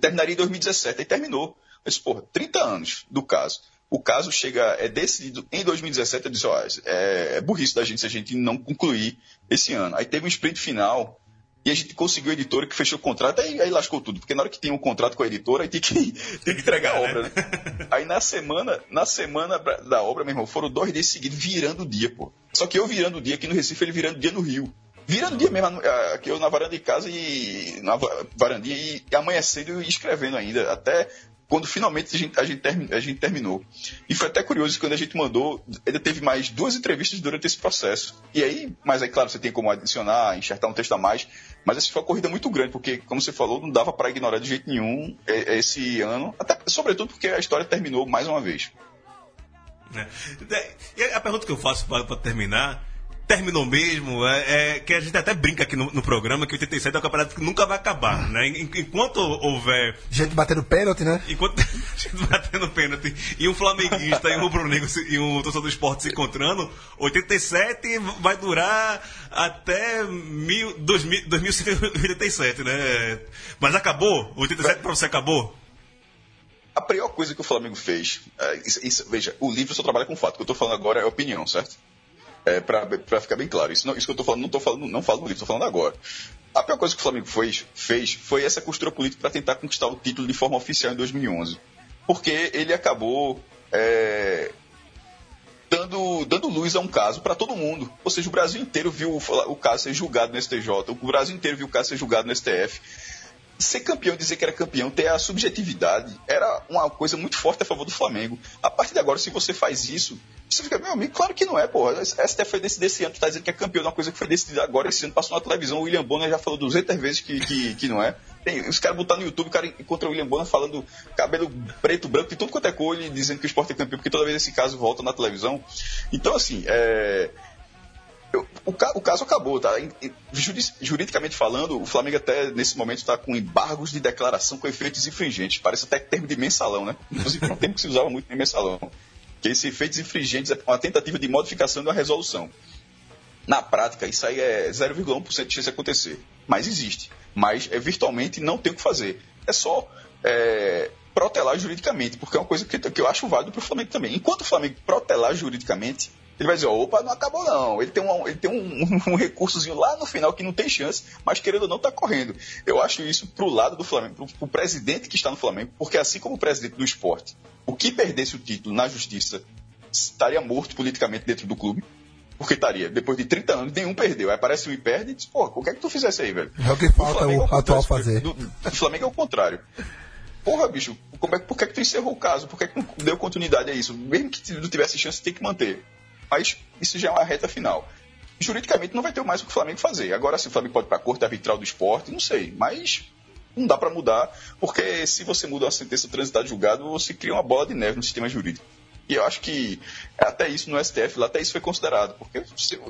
terminaria em 2017. Aí terminou. Eu disse, porra, 30 anos do caso. O caso chega, é decidido em 2017. Eu disse, ó, é, é burrice da gente se a gente não concluir esse ano. Aí teve um sprint final e a gente conseguiu a editora que fechou o contrato, aí, aí lascou tudo, porque na hora que tem um contrato com a editora, aí tem que, (laughs) tem que entregar a obra, né? (laughs) Aí na semana, na semana da- obra, meu irmão, foram dois dias seguidos virando o dia, pô. Só que eu virando o dia aqui no Recife, ele virando o dia no Rio. Virando o dia mesmo, aqui eu na varanda de casa e na va- varandinha e amanhecendo e escrevendo ainda, até quando finalmente a gente, a gente, termi- a gente terminou. E foi até curioso que quando a gente mandou, ainda teve mais duas entrevistas durante esse processo. E aí, mas aí, claro, você tem como adicionar, enxertar um texto a mais. Mas essa foi uma corrida muito grande, porque, como você falou, não dava para ignorar de jeito nenhum eh, esse ano. Até, sobretudo porque a história terminou mais uma vez. né? E a pergunta que eu faço para terminar, terminou mesmo, é, é que a gente até brinca aqui no, no programa que 87 é um campeonato que nunca vai acabar, né? En- Enquanto houver Gente batendo pênalti, né? Enquanto a (laughs) gente batendo pênalti e um flamenguista e um rubro-negro e um torcedor do esporte se encontrando, 87 vai durar até mil, 2000, 2187, né? Mas acabou? 87 pra você acabou? A pior coisa que o Flamengo fez, é, isso- isso- veja, o livro só trabalha com fato. O que eu estou falando agora é opinião, certo? É, para ficar bem claro. Isso, não, isso que eu estou falando, não estou falando, não falo no livro, estou falando agora. A pior coisa que o Flamengo fez, fez foi essa costura política para tentar conquistar o título de forma oficial em 2011. Porque ele acabou é, dando, dando luz a um caso para todo mundo. Ou seja, o Brasil inteiro viu o, o caso ser julgado no STJ, o Brasil inteiro viu o caso ser julgado no STF ser campeão, dizer que era campeão, ter a subjetividade, era uma coisa muito forte a favor do Flamengo. A partir de agora, se você faz isso, você fica, meu amigo, claro que não é, porra. A STF foi decidido esse ano, tu tá dizendo que é campeão de uma coisa que foi decidida agora, esse ano passou na televisão, o William Bonner já falou 200 vezes que, que, que não é. Tem, os caras botaram no YouTube, o cara encontra o William Bonner falando cabelo preto, branco, de tudo quanto é cor, ele dizendo que o esporte é campeão, porque toda vez esse caso volta na televisão. Então, assim, é eu- o, ca- o caso acabou, tá? Juridicamente falando, o Flamengo até nesse momento está com embargos de declaração com efeitos infringentes. Parece até termo de mensalão, né? Inclusive, um termo que se usava muito em mensalão. Que esse efeitos infringentes é uma tentativa de modificação de uma resolução. Na prática, isso aí é 0,1% de chance de acontecer. Mas existe. Mas é virtualmente não tem o que fazer. É só é, protelar juridicamente, porque é uma coisa que, que eu acho válido para o Flamengo também. Enquanto o Flamengo protelar juridicamente, ele vai dizer, opa, não acabou não. Ele tem, um, ele tem um, (laughs) um recursozinho lá no final que não tem chance, mas querendo ou não, está correndo. Eu acho isso pro lado do Flamengo, pro, pro presidente que está no Flamengo, porque assim como o presidente do esporte, o que perdesse o título na justiça estaria morto politicamente dentro do clube. Porque estaria, depois de 30 anos, nenhum perdeu. Aí aparece um e perde e diz, pô, o que é que tu fizesse aí, velho? É o que falta Flamengo o é atual contrário, fazer. Do, do Flamengo é o contrário. Porra, bicho, como é, por que, é que tu encerrou o caso? Por que, é que não deu continuidade a isso? Mesmo que não tivesse chance, tem que manter. Mas isso já é uma reta final. Juridicamente não vai ter mais o que o Flamengo fazer. Agora, se o Flamengo pode ir para a corte arbitral do esporte, não sei. Mas não dá para mudar, porque se você muda uma sentença transitada de julgado, você cria uma bola de neve no sistema jurídico. E eu acho que até isso no STF, lá até isso foi considerado, porque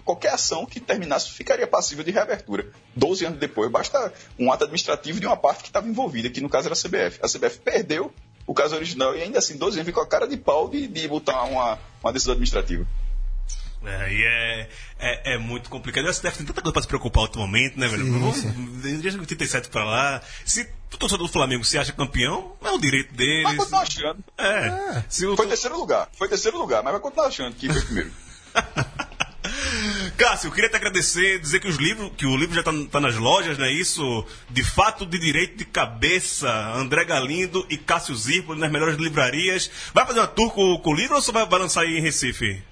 qualquer ação que terminasse ficaria passível de reabertura. 12 anos depois, basta um ato administrativo de uma parte que estava envolvida, que no caso era a CBF. A CBF perdeu o caso original e ainda assim, 12 anos, ficou a cara de pau de, de botar uma, uma decisão administrativa. É, e é, é, é muito complicado. O STF tem tanta coisa pra se preocupar ultimamente, né, velho? Vamos, desde 87 pra lá. Se o torcedor do Flamengo se acha campeão, é o direito Mas deles. continua achando. É. Se o, Foi terceiro lugar, foi terceiro lugar, mas vai continuar achando que foi (laughs) primeiro. Cássio, eu queria te agradecer, dizer que os livros, que o livro já está nas lojas, né? Isso, de fato de direito de cabeça, André Galindo e Cássio Zirpoli nas melhores livrarias. Vai fazer uma tour com, com o livro ou só vai, vai lançar aí em Recife?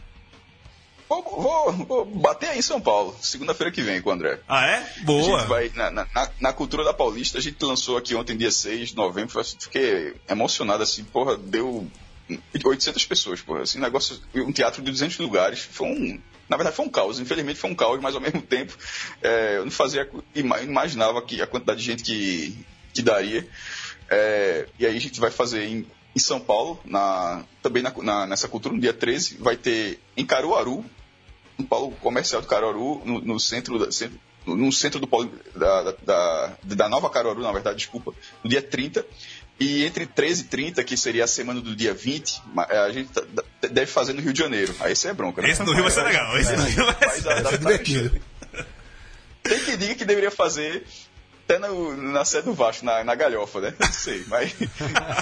Vou, vou- vou bater aí em São Paulo, segunda-feira que vem com o André. Ah, é? A Boa. gente vai, na, na- na- cultura da Paulista, a gente lançou aqui ontem, dia 6 de novembro, fiquei emocionado, assim, porra, deu 800 pessoas, porra, assim, negócio, um teatro de 200 lugares, foi um, na verdade foi um caos, infelizmente foi um caos, mas ao mesmo tempo, é, eu não fazia, ima- imaginava que a quantidade de gente que, que daria, É, e aí a gente vai fazer em, em São Paulo, na, também na- na- nessa cultura, no dia 13, vai ter em Caruaru, no polo comercial do Caruaru, no, no centro, da, centro- no centro do polo da, da, da- Nova Caruaru, na verdade, desculpa, no dia 30. E entre 13 e 30, que seria a semana do dia 20, ma- a gente tá- deve fazer no Rio de Janeiro. Aí esse é bronca, né? Esse do Rio vai ser legal. Esse do Rio vai ser divertido. Tem que diga que deveria fazer até no- na sede do Vasco, na, na galhofa, né? Não sei, mas.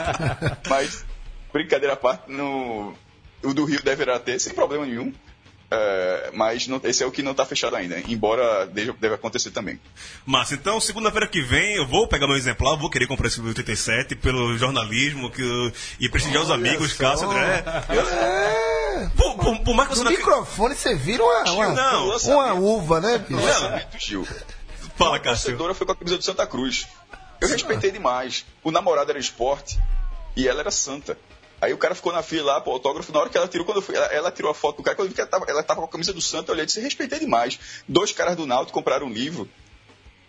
(laughs) mas, brincadeira à parte, no, o do Rio deverá ter, sem problema nenhum. É, mas não- esse é o que não está fechado ainda, embora deja- deve acontecer também. Massa, então segunda-feira que vem eu vou pegar meu exemplar, vou querer comprar esse livro 87 pelo jornalismo que, eu- e prestigiar os amigos. Cássio André. É. Por, por- por mais que você No não. microfone você vira uma, uma, Não, uma uva, né, bicho? Lançamento, Gil. Fala, A Cássio. torcedora foi com a camisa do Santa Cruz. Eu respeitei demais. O namorado era esporte e ela era santa. Aí o cara ficou na fila lá pro autógrafo. Na hora que ela tirou, quando eu fui, ela, ela tirou a foto do cara, quando eu vi que ela tava, ela tava com a camisa do Santa, eu olhei e disse: respeitei demais. Dois caras do Náutico compraram um livro.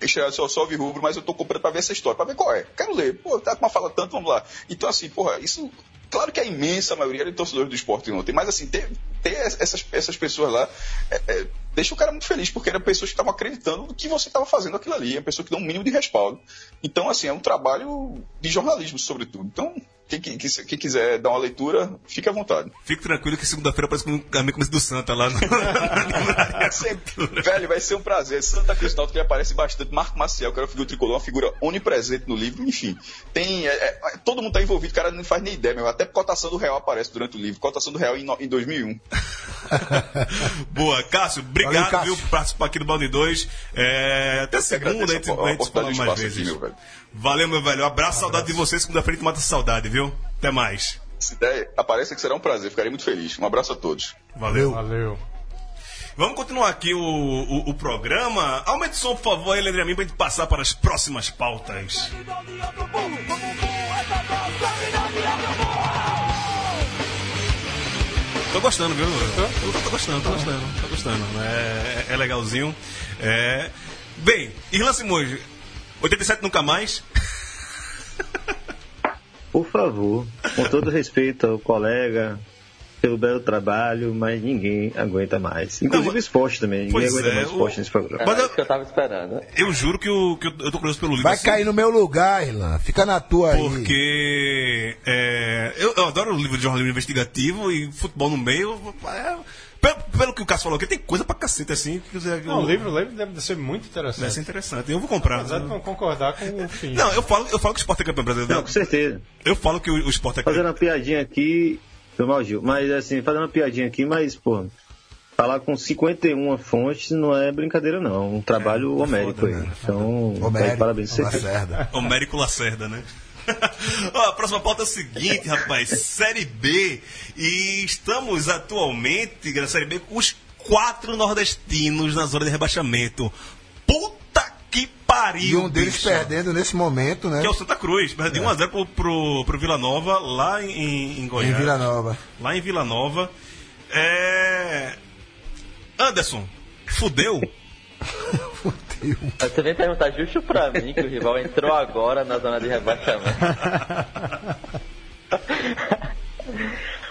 Eu só, só vi rubro, mas eu tô comprando pra ver essa história, pra ver qual é. Quero ler. Pô, tá com uma fala tanto, vamos lá. Então, assim, porra, isso. Claro que a imensa maioria era de torcedores do esporte ontem, mas assim, ter, ter essas, essas pessoas lá é, é, deixa o cara muito feliz, porque eram pessoas que estavam acreditando no que você estava fazendo aquilo ali, é pessoa que dá um mínimo de respaldo. Então, assim, é um trabalho de jornalismo, sobretudo. Então, quem, quem, quem quiser dar uma leitura, fique à vontade. Fique tranquilo que segunda-feira aparece com a minha camisa do Santa lá no. (laughs) Sempre. Velho, vai ser um prazer. Santa Náutico que aparece bastante. Marco Maciel, que era uma figura tricolor, uma figura onipresente no livro. Enfim, tem. é, é, todo mundo tá envolvido, o cara não faz nem ideia, meu. Até cotação do real aparece durante o livro. Cotação do real em, no- em 2001. (laughs) Boa, Cássio, obrigado, Valeu, Cássio. viu, por participar aqui do Balde 2. É, até segunda, a gente, a- a a gente fala mais vezes. aqui, meu velho. Valeu, meu velho. Um abraço, saudade de você. Segunda-feira a gente mata saudade, viu? Até mais. Se der, apareça que será um prazer. Ficarei muito feliz. Um abraço a todos. Valeu. Valeu. Vamos continuar aqui o, o, o programa. Aumente o som, por favor, aí, Leandro, pra gente passar para as próximas pautas. Tô gostando, viu? Tô, tô gostando, tô gostando, tô gostando. É, é legalzinho. É... Bem, Irlan Simões, 87 nunca mais. (laughs) Por favor, com todo respeito ao colega, pelo belo trabalho, mas ninguém aguenta mais. Inclusive Não, o esporte também. Ninguém pois aguenta é, mais o esporte o- nesse programa. Mas Era eu- isso que eu tava esperando. Eu juro que, o, que eu, eu tô curioso pelo livro. Vai assim, cair no meu lugar, Irlan. Fica na tua aí. Porque é, eu, eu adoro o livro de jornalismo investigativo e futebol no meio. é, pelo, pelo que o Cássio falou aqui, tem coisa pra cacete assim. Que, que Não, o livro, o livro deve ser muito Deve ser interessante. interessante. Eu vou comprar. Apesar de não concordar com o fim. Não, eu falo, eu falo que o esporte é campeão brasileiro. Não, com certeza. Eu falo que o, o esporte é Fazendo campeão. uma piadinha aqui, foi mal, Gil. Mas assim, fazendo uma piadinha aqui, mas, pô, falar com 51 fontes não é brincadeira, não. É um trabalho homérico foda, aí. né? Então, Homérico, parabéns você. Lacerda. Homérico Lacerda, né? (laughs) A próxima pauta é o seguinte, rapaz. Série B. E estamos atualmente na Série B com os quatro nordestinos na zona de rebaixamento. Puta que pariu! E um deles bicho. perdendo nesse momento, né? Que é o Santa Cruz. Perdeu de 1x0 pro, pro, pro Vila Nova, lá em, em Em Goiás. Vila Nova. Lá em Vila Nova. É... Anderson, fudeu? (laughs) Você vem perguntar justo pra mim que o rival entrou agora na zona de rebaixamento. (laughs)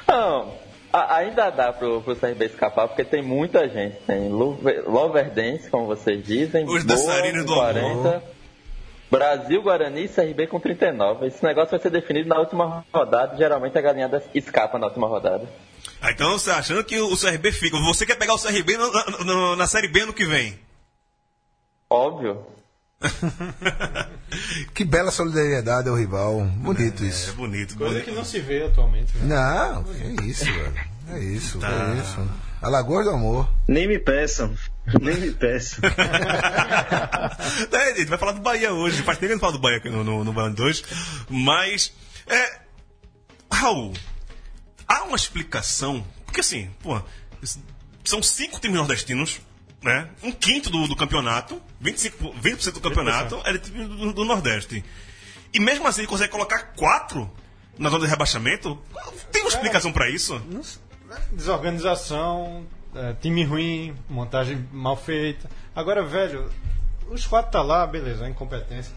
Não, a- ainda dá pro, pro CRB escapar, porque tem muita gente. Tem Loverdense, como vocês dizem. Os Boa, dançarinos do 40. Brasil, Guarani e CRB com 39. Esse negócio vai ser definido na última rodada. Geralmente a galinha das- escapa na última rodada. Ah, então você achando que o CRB fica. Você quer pegar o CRB no- na, no- na Série B ano que vem? Óbvio. (laughs) Que bela solidariedade ao rival. Bonito É isso. bonito. Coisa bonito. que não se vê atualmente. né? Não, é isso, velho. É isso, Tá. é isso. Alagoas do Amor. Nem me peçam. (laughs) Nem me peçam. É, (laughs) a gente vai falar do Bahia hoje. Faz tempo que não fala do Bahia aqui no, no, no Baiano 2. Mas. É. Raul, há uma explicação. Porque assim, pô, são cinco times nordestinos, né? Um quinto do, do campeonato, 25, 20% do campeonato é de time do, do Nordeste. E mesmo assim ele consegue colocar quatro na zona de rebaixamento. Tem uma explicação pra isso? Desorganização, é, time ruim, montagem mal feita. Agora, velho, os quatro tá lá, beleza, a incompetência.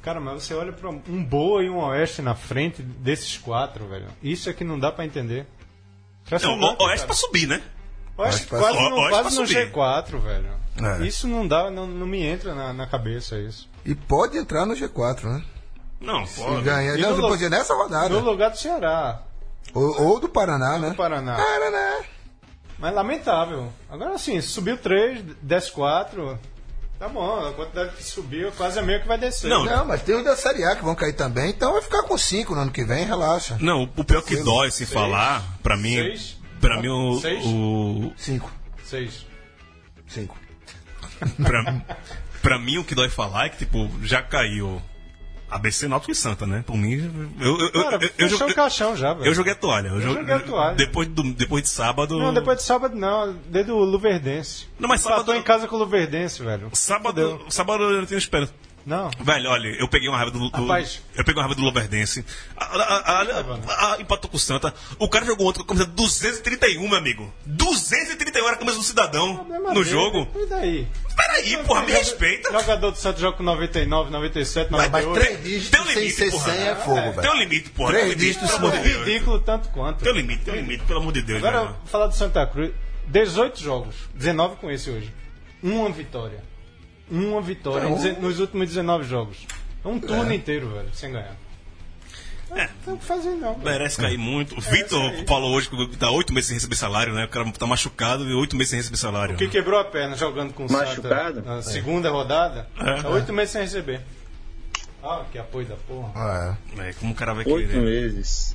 Cara, mas você olha pra um Boa e um Oeste na frente desses quatro, velho. Isso é que não dá pra entender. Não, o Oeste pra subir, né? Oeste Oeste pra quase, quase no subir. G4, velho. É. Isso não dá, não, não me entra na, na cabeça isso. E pode entrar no G4, né? Não, Se pode. ganhar. Não, no depois nessa rodada. No lugar do Ceará, Ou, ou do Paraná, né? do Paraná. Paraná. Mas lamentável. Agora sim, subiu 3, desce 4. Tá bom, a quantidade que subiu quase é meio que vai descer. Não, Não, mas tem os da Série A que vão cair também, então vai ficar com 5 no ano que vem, relaxa. Não, o pior que dói se falar, pra mim. Seis. Pra mim, o. Seis? o 5. 6. 5. pra, pra mim, o que dói falar é que, tipo, já caiu ABC Náutico e Santa, né? Por mim, eu. eu, eu, Cara, eu, eu, fechou joguei- o caixão já, velho. eu joguei a toalha. Eu, joguei, joguei a toalha. Depois, do, depois de sábado. Não, depois de sábado não, desde o Luverdense. Não, mas sábado- Empatou em casa com o Luverdense, velho. Sábado, sábado eu não tenho esperança. Não. Velho, olha, eu peguei uma raiva do. do Rapaz. eu peguei uma raiva do Luverdense. Empatou com o Santa. O cara jogou ontem com a camisa 231, meu amigo. 231 era a camisa do cidadão Problema no dele. jogo. E daí? Peraí, porra, me respeita. Jogador do Santos joga com 99, 97, Mas, mas 98. três dígitos Tem um sem limite, ser porra. 100 é fogo, Tem um velho. limite, porra. Três Tem um limite, dígitos pelo amor de Deus. Ridículo tanto quanto. Tem um limite, tem um limite, pelo amor de Deus. Agora, velho. falar do Santa Cruz. 18 jogos, 19 com esse hoje. Uma vitória. Uma vitória nos últimos 19 jogos. É um turno inteiro, velho, sem ganhar. É. Não tem o que fazer, não. velho. Merece cair muito. O Vitor cair. falou hoje que tá oito meses sem receber salário, né? O cara tá machucado e oito meses sem receber salário. Que quebrou a perna jogando com o Machucado? Santa na segunda rodada. É. Tá oito meses sem receber. Ah, que apoio da porra. Ah, É, como o cara vai Oito querer. meses.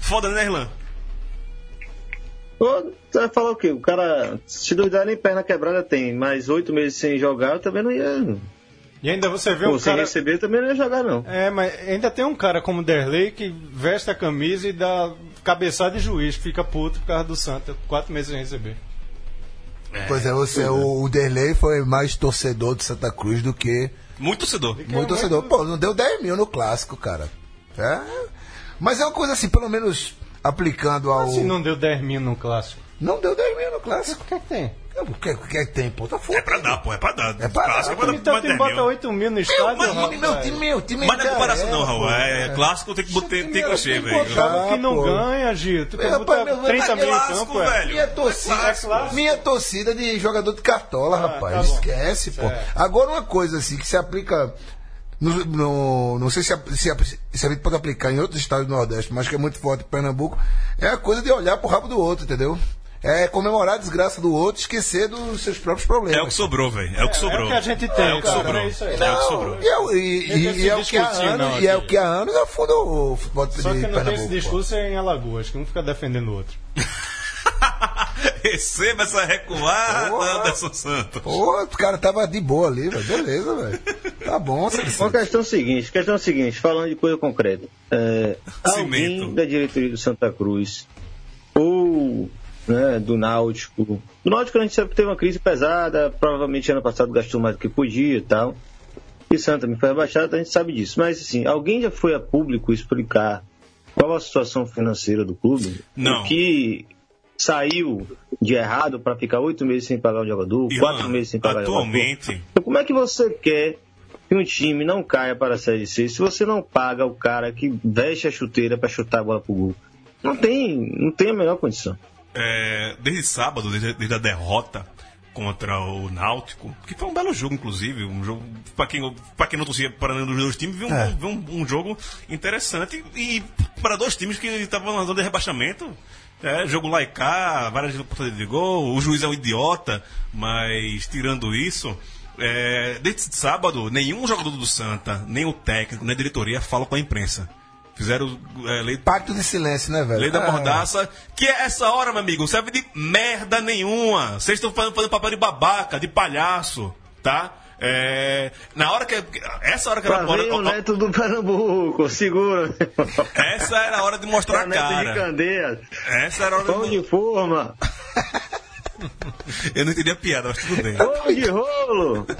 Foda, né, Irlan? Você vai falar o quê? O cara, se duvidar, nem perna quebrada tem, mas oito meses sem jogar, eu também não ia. E ainda você vê Pô, um sem cara. receber, eu também não ia jogar, não. É, mas ainda tem um cara como o Derlei que veste a camisa e dá cabeçada de juiz, fica puto por causa do Santa, quatro meses sem receber. Pois é, você, o, o Derlei foi mais torcedor de Santa Cruz do que Muito torcedor. muito torcedor. Pô, não deu 10 mil no clássico, cara. É. Mas é uma coisa assim, pelo menos aplicando ao. Se não deu 10 mil no clássico. Não deu 10 mil no clássico. O que é que tem? O que, o que é que tem, pô? Tá foda. É pra dar, pô, é pra dar. É pra dar. Clássico é pra dar Então time 10 bota mil. 8 mil no estádio. Meu, Raul, time, meu time, meu time. Mas não é comparação, não, pô. Raul. É, clássico tem que, botar- tem, tem que encher, velho. Sabe que não pô. ganha, Gil. Tu quer botar meu, 30 tá mil em clássico, campo, é. velho. Minha torcida, clássico. minha torcida de jogador de cartola, rapaz. tá. Esquece, pô. Agora uma coisa assim que se aplica. No, no- não sei se, a- se, a- se a gente pode aplicar em outros estados do Nordeste, mas que é muito forte em Pernambuco, é a coisa de olhar pro rabo do outro, entendeu? É comemorar a desgraça do outro, esquecer dos seus próprios problemas. É o que sobrou, velho. É o que sobrou. É o que a gente tem, É o que cara, sobrou. é isso aí. É o que sobrou. E é, o- e- e- e é o que há anos, não, e é o que há anos afunda o futebol de Só que não tem esse Pernambuco. pô. discurso é em Alagoas, que um fica defendendo o outro. (laughs) Receba essa recuada, Porra. Anderson Santos. Pô, o cara tava de boa ali, velho. Beleza, velho. Tá bom, Uma Sérgio. questão seguinte, questão seguinte, falando de coisa concreta. É, alguém da diretoria do Santa Cruz ou né, do Náutico. Do Náutico a gente sempre teve uma crise pesada, provavelmente ano passado gastou mais do que podia e tal. E Santa me foi abaixado, a gente sabe disso. Mas assim, alguém já foi a público explicar qual a situação financeira do clube? Não. O que saiu de errado para ficar oito meses sem pagar o jogador, quatro meses sem pagar o jogador? atualmente, Então, como é que você quer que um time não caia para a Série C se você não paga o cara que veste a chuteira para chutar a bola pro gol? Não tem, não tem a menor condição. é, desde sábado, desde, desde a derrota contra o Náutico, que foi um belo jogo, inclusive, um jogo, pra quem, pra quem não torcia para nenhum dos dois times, viu um, É. viu um, um jogo interessante e para dois times que estavam na zona de rebaixamento. É, jogo lá e cá, várias oportunidades de gol, o juiz é um idiota, mas tirando isso, é, desde sábado, nenhum jogador do Santa, nem o técnico, nem a diretoria fala com a imprensa. Fizeram é, lei Pacto de silêncio, né, velho? Lei da Ah, mordaça, que é essa hora, meu amigo, serve de merda nenhuma. Vocês estão fazendo, fazendo papel de babaca, de palhaço, tá? É, na hora que. Essa hora que era ver o neto do Pernambuco, segura. Essa era a hora de mostrar a neto de cara. Candeias, Essa era a hora pão de. de forma, (laughs) Eu não entendi a piada, mas tudo bem. pão de rolo. (laughs)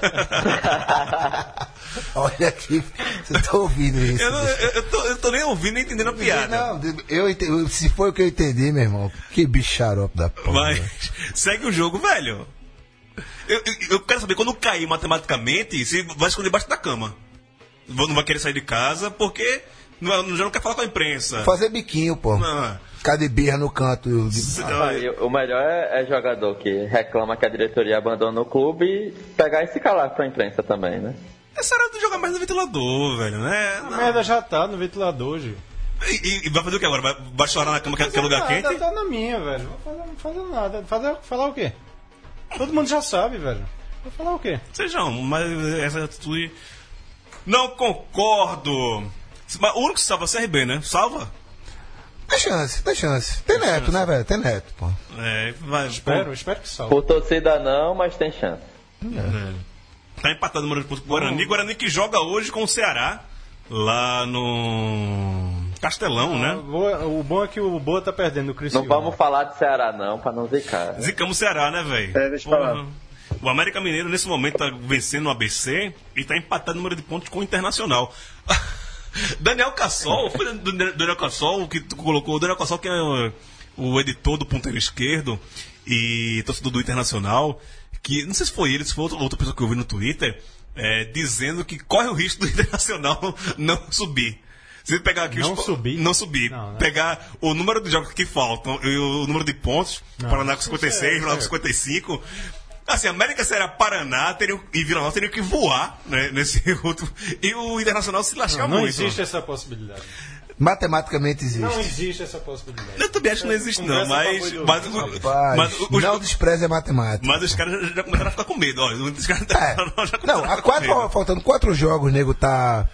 Olha aqui, você tá ouvindo isso. Eu, não, eu, eu tô, eu tô nem ouvindo nem entendendo a piada. Não, eu entendi, se foi o que eu entendi, meu irmão, que bicharope da porra. Mas segue o jogo, velho. Eu, eu, eu quero saber, quando cair matematicamente, se vai esconder debaixo da cama. Não vai querer sair de casa porque não, já não quer falar com a imprensa. Fazer biquinho, pô. Não, Ficar de birra no canto. de- o melhor é, é jogador que reclama que a diretoria abandona o clube e pegar e se calar pra imprensa também, né? Essa era de jogar mais no ventilador, velho, né? A Não. merda já tá no ventilador, Gil. E, e- vai fazer o que agora? Vai, vai chorar na cama que, que é lugar nada, quente? Tá na minha, velho. Vou fazer, não fazer nada. Fazer, falar o quê? Todo mundo já sabe, velho. Vou falar o quê? Sejam, mas essa atitude. Não concordo. Mas o único que salva é o CRB, né? Salva? Tem chance, tem chance. Tem neto, né, velho? Tem neto, pô. É, vai. Espero, espero que salve. Por torcida não, mas tem chance. Tá empatado o número de pontos com o Guarani. Guarani que joga hoje com o Ceará. Lá no. Castelão, né? Boa- O bom é que o Boa tá perdendo o Criciúma. Não vamos falar de Ceará não, pra não zicar. Zicamos o Ceará, né, velho? É, deixa eu falar. O América Mineiro, nesse momento, tá vencendo o ABC e tá empatado o número de pontos com o Internacional. (laughs) Daniel Cassol, foi do Daniel Cassol que tu colocou. O Daniel Cassol, que é o, o editor do ponteiro esquerdo e torcedor do Internacional, que não sei se foi ele, se foi outra, outra pessoa que eu vi no Twitter, é, dizendo que corre o risco do (laughs) Internacional não subir. Se ele pegar aqui Não os- subir? Não subir. Não, né? Pegar o número de jogos que faltam e o número de pontos, Paraná com isso 56, é- Vila Nova com é. 55. Assim, América Serra Paraná teriam, e Vila Nova teriam que voar né, nesse (laughs) outro. E o Internacional se lascar Não, não muito. existe essa possibilidade. Matematicamente existe. Não existe essa possibilidade. Eu também acho que não existe, não, mas. a Mas, Rapaz, mas, os, não despreze a matemática. mas os caras já, já começaram a ficar com medo. Ó, os caras É. (laughs) já começaram Não, a há ficar quatro, com medo. faltando quatro jogos, o nego tá,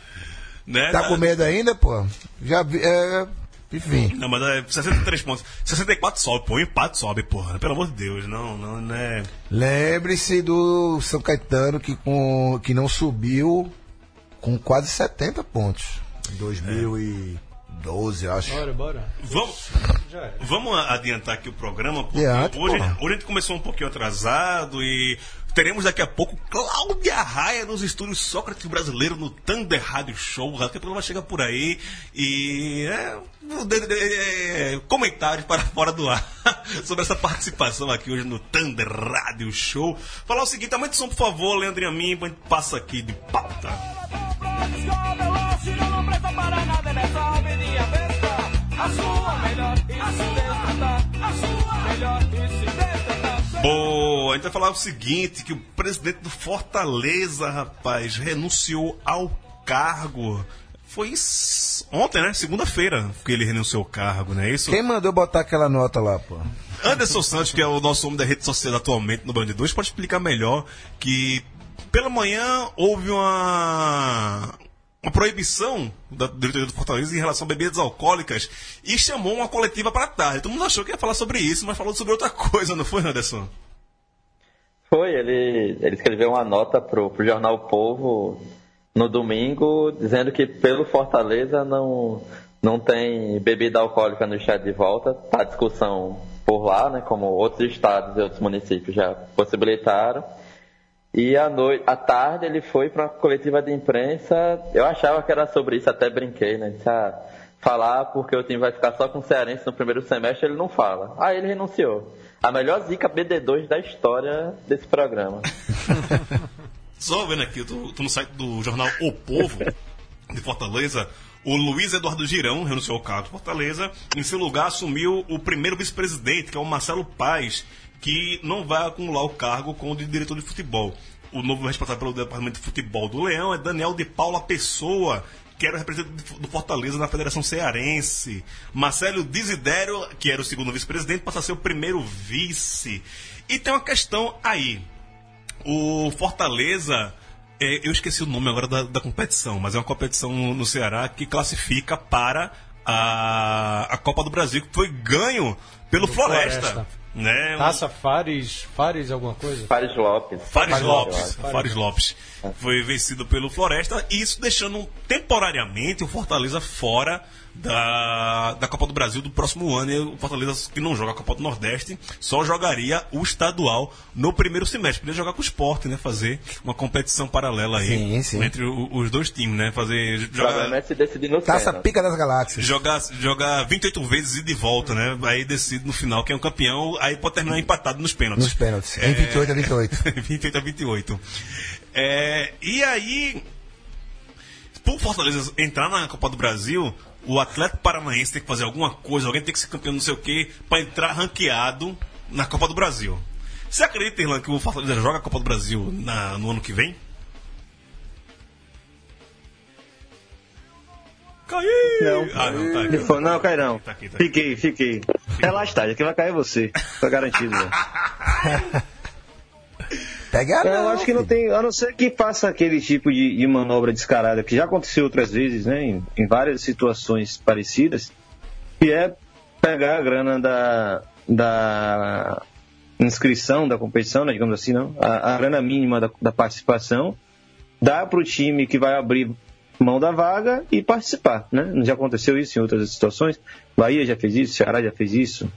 Né? tá com medo ainda, pô. Já vi, é, enfim. Não, mas é 63 pontos. 64 sobe, pô. O empate sobe, porra. Pelo amor de Deus, não, não, não é. Lembre-se do São Caetano que, com, que não subiu com quase 70 pontos. Em 2012, acho. Bora, bora. Vamos. É. Vamos adiantar aqui o programa, porque Adiante, hoje, porra. hoje a gente começou um pouquinho atrasado e teremos daqui a pouco Cláudia Raia nos estúdios Sócrates Brasileiro no Thunder Rádio Show. Daqui a pouco chega por aí e é, comentários para (laughs) fora do ar sobre essa participação aqui hoje no Thunder Rádio Show. Falar o seguinte, aumenta o som, por favor, Leandro e a mim, a gente passa aqui de pauta. Boa, a gente vai falar o seguinte, que o presidente do Fortaleza, rapaz, renunciou ao cargo. Foi ontem, né? Segunda-feira que ele renunciou ao cargo, não é isso? Quem mandou botar aquela nota lá, pô? Anderson Santos, que é o nosso homem da rede social atualmente no Band 2, pode explicar melhor que pela manhã houve uma, uma proibição da diretoria do Fortaleza em relação a bebidas alcoólicas e chamou uma coletiva para tarde. Todo mundo achou que ia falar sobre isso, mas falou sobre outra (laughs) coisa, não foi, Anderson? Foi, ele, ele escreveu uma nota pro, pro jornal O Povo no domingo, dizendo que pelo Fortaleza não, não tem bebida alcoólica no estado de volta. Tá discussão por lá, né? Como outros estados e outros municípios já possibilitaram. E à noite, à tarde ele foi para uma coletiva de imprensa. Eu achava que era sobre isso, até brinquei, né? Disse, ah, falar porque o time vai ficar só com o Cearense no primeiro semestre, ele não fala. Aí ele renunciou. A melhor zica BD2 da história desse programa. (laughs) Só vendo aqui, eu tô, tô no site do jornal O Povo, de Fortaleza. O Luiz Eduardo Girão renunciou ao cargo de Fortaleza. Em seu lugar, assumiu o primeiro vice-presidente, que é o Marcelo Paes, que não vai acumular o cargo com o de diretor de futebol. O novo responsável pelo departamento de futebol do Leão é Daniel de Paula Pessoa, que era o representante do Fortaleza na Federação Cearense. Marcelo Desidério, que era o segundo vice-presidente, passa a ser o primeiro vice. E tem uma questão aí. O Fortaleza, é, eu esqueci o nome agora da, da competição, mas é uma competição no, Ceará que classifica para a, a Copa do Brasil, que foi ganho pelo Floresta. Floresta. Né? Taça Fares, Fares alguma coisa? Fares Lopes. Fares Fares Lopes, Lopes. Fares Lopes foi vencido pelo Floresta, e isso deixando temporariamente o Fortaleza fora da, da Copa do Brasil do próximo ano. E o Fortaleza, que não joga a Copa do Nordeste, só jogaria o estadual no primeiro semestre. Podia jogar com o esporte, né? Fazer uma competição paralela aí Sim, sim. entre o- os dois times, né? Fazer. Jogar, é se decidir no Taça. Pica das Galáxias. jogar, jogar 28 vezes e de volta, né? Aí decide no final quem é o campeão, aí pode terminar empatado nos pênaltis. Nos pênaltis. Em 28 a 28. 28 (laughs) a 28. É, e aí, pro Fortaleza entrar na Copa do Brasil, o Atlético Paranaense tem que fazer alguma coisa, alguém tem que ser campeão não sei o quê, pra entrar ranqueado na Copa do Brasil. Você acredita, Irlan, que o Fortaleza joga a Copa do Brasil na- no ano que vem? Caiu! Não. Ah, não, tá Que aqui. foi? Não, cai não. Tá aqui, tá aqui. Fiquei, fiquei. Relaxa, tá, aqui vai cair você. Tá garantido. (laughs) né? Pega a Eu não, acho que não tem, a não ser que faça aquele tipo de, de manobra descarada que já aconteceu outras vezes, né, em, em várias situações parecidas, que é pegar a grana da, da inscrição da competição, né, digamos assim, não, a, a grana mínima da, da participação, dar para o time que vai abrir mão da vaga e participar, né? Já aconteceu isso em outras situações. Bahia já fez isso, Ceará já fez isso.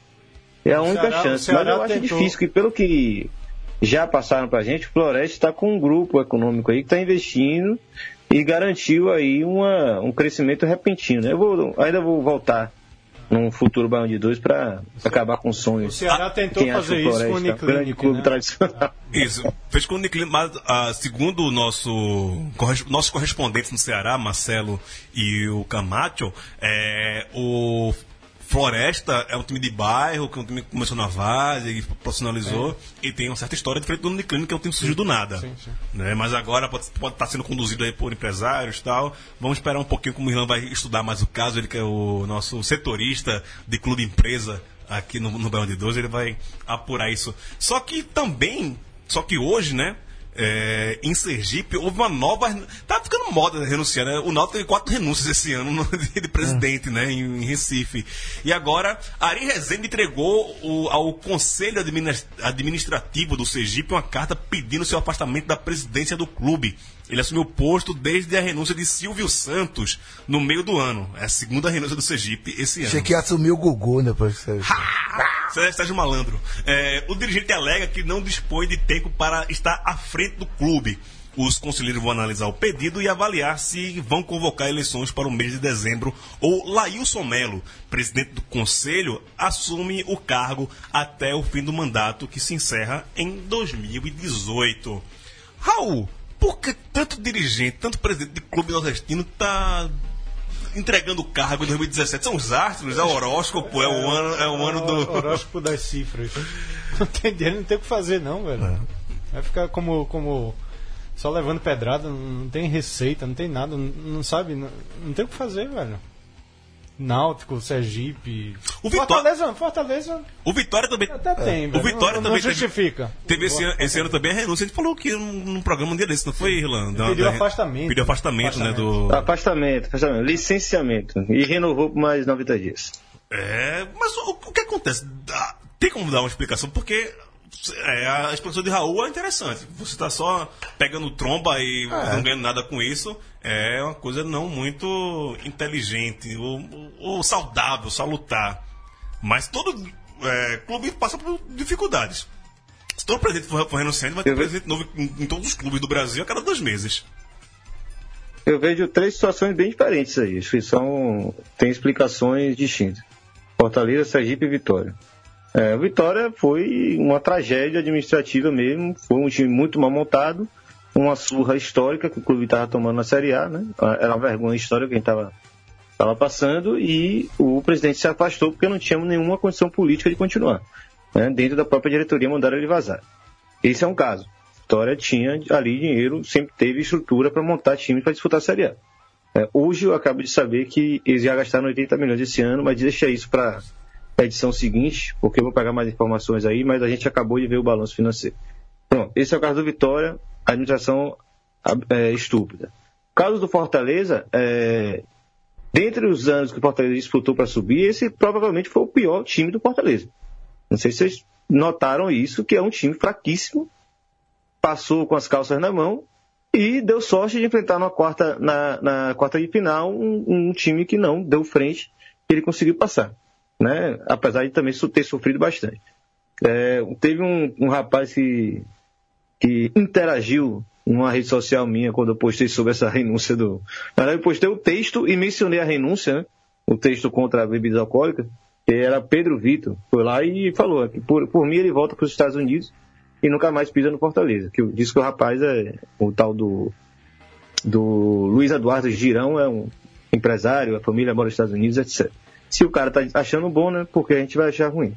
É a única Ceará- chance. Mas eu acho tentou- difícil que pelo que já passaram pra gente, o Floresta está com um grupo econômico aí que está investindo e garantiu aí uma, um crescimento repentino. né? Eu vou, ainda vou voltar num futuro Baião de dois para acabar com O sonhos. Ceará tentou Quem fazer o isso com o um Uniclinic, clube né? tradicional. Isso, fez com o Lima, mas ah, segundo o nosso corres- nossos correspondentes no Ceará, Marcelo e o Camacho, é, o Floresta é um time de bairro, que é um time que começou na base, e profissionalizou, e tem uma certa história diferente do Uniclinic, que é um time que surgiu do nada. Sim, sim. Né? Mas agora pode, estar sendo conduzido aí por empresários e tal. Vamos esperar um pouquinho como o Irlan vai estudar mais o caso, ele que é o nosso setorista de clube empresa aqui no, no Baião de 12, ele vai apurar isso. Só que também, só que hoje, né? É, em Sergipe houve uma nova. Tá ficando moda renunciar, né? O Náutico teve quatro renúncias esse ano no- de, (laughs) de presidente, né? Em, em Recife. E agora, Ari Rezende entregou o- ao Conselho Adminis- Administrativo do Sergipe uma carta pedindo seu afastamento da presidência do clube. Ele assumiu o posto desde a renúncia de Silvio Santos no meio do ano. É a segunda renúncia do Sergipe esse ano. Achei que ia assumir o Gugu depois que você... Sérgio Sérgio Malandro. É, o dirigente alega que não dispõe de tempo para estar à frente do clube. Os conselheiros vão analisar o pedido e avaliar se vão convocar eleições para o mês de dezembro ou Laílson Melo, presidente do conselho, assume o cargo até o fim do mandato que se encerra em 2018. Raul, por que tanto dirigente, tanto presidente de clube nordestino está entregando o cargo em 2017? São os astros, é o horóscopo, é o ano, é o ano do... Horóscopo das cifras. (laughs) Não tem dinheiro, não tem o que fazer, não, velho. Vai ficar como, como só levando pedrada, não tem receita, não tem nada, não, não sabe, não, não tem o que fazer, velho. Náutico, Sergipe. O Vitória- Fortaleza, Fortaleza O Vitória também. até tem, O velho. Vitória não, também não justifica. Teve esse, ano- esse ano também a renúncia. A gente falou que num, num programa um dia desse, não foi, Irlanda? Pediu afastamento. Pediu afastamento, né? Do... Afastamento, afastamento, licenciamento. E renovou por mais 90 dias. É, mas o, o que acontece? Dá- tem como dar uma explicação? Porque é, a explicação de Raul é interessante. Você está só pegando tromba e não ganhando nada com isso. É uma coisa não muito inteligente ou, ou saudável, salutar. Mas todo é, clube passa por dificuldades. Se todo presidente for, for renunciante, vai ter Eu presidente novo em, em todos os clubes do Brasil a cada dois meses. Eu vejo três situações bem diferentes aí. São, tem explicações distintas. Fortaleza, Sergipe e Vitória. É, o Vitória foi uma tragédia administrativa mesmo. Foi um time muito mal montado. Uma surra histórica que o clube estava tomando na Série A, né? Era uma vergonha histórica que a gente estava estava passando e o presidente se afastou porque não tinha nenhuma condição política de continuar. né? Dentro da própria diretoria mandaram ele vazar. Esse é um caso. Vitória tinha ali dinheiro, sempre teve estrutura para montar time para disputar a Série A. É, hoje eu acabo de saber que eles já gastaram 80 milhões esse ano, mas deixa isso para edição seguinte, porque eu vou pegar mais informações aí, mas a gente acabou de ver o balanço financeiro. Pronto, esse é o caso do Vitória, administração é, estúpida. O caso do Fortaleza, é, dentre os anos que o Fortaleza disputou para subir, esse provavelmente foi o pior time do Fortaleza. Não sei se vocês notaram isso, que é um time fraquíssimo, passou com as calças na mão e deu sorte de enfrentar na quarta, na, na quarta de final um, um time que não deu frente ele conseguiu passar. Né? Apesar de também ter sofrido bastante. É, teve um, um rapaz que, que interagiu numa rede social minha quando eu postei sobre essa (laughs) renúncia do. Na verdade, eu postei o texto e mencionei a renúncia, né? o texto contra a bebida alcoólica, que era Pedro Vitor. Foi lá e falou que por, por mim ele volta para os Estados Unidos e nunca mais pisa no Fortaleza. Que disse que o rapaz é o tal do, do Luiz Eduardo Girão, é um empresário, a família mora nos Estados Unidos, etc. Se o cara tá achando bom, né? Porque a gente vai achar ruim.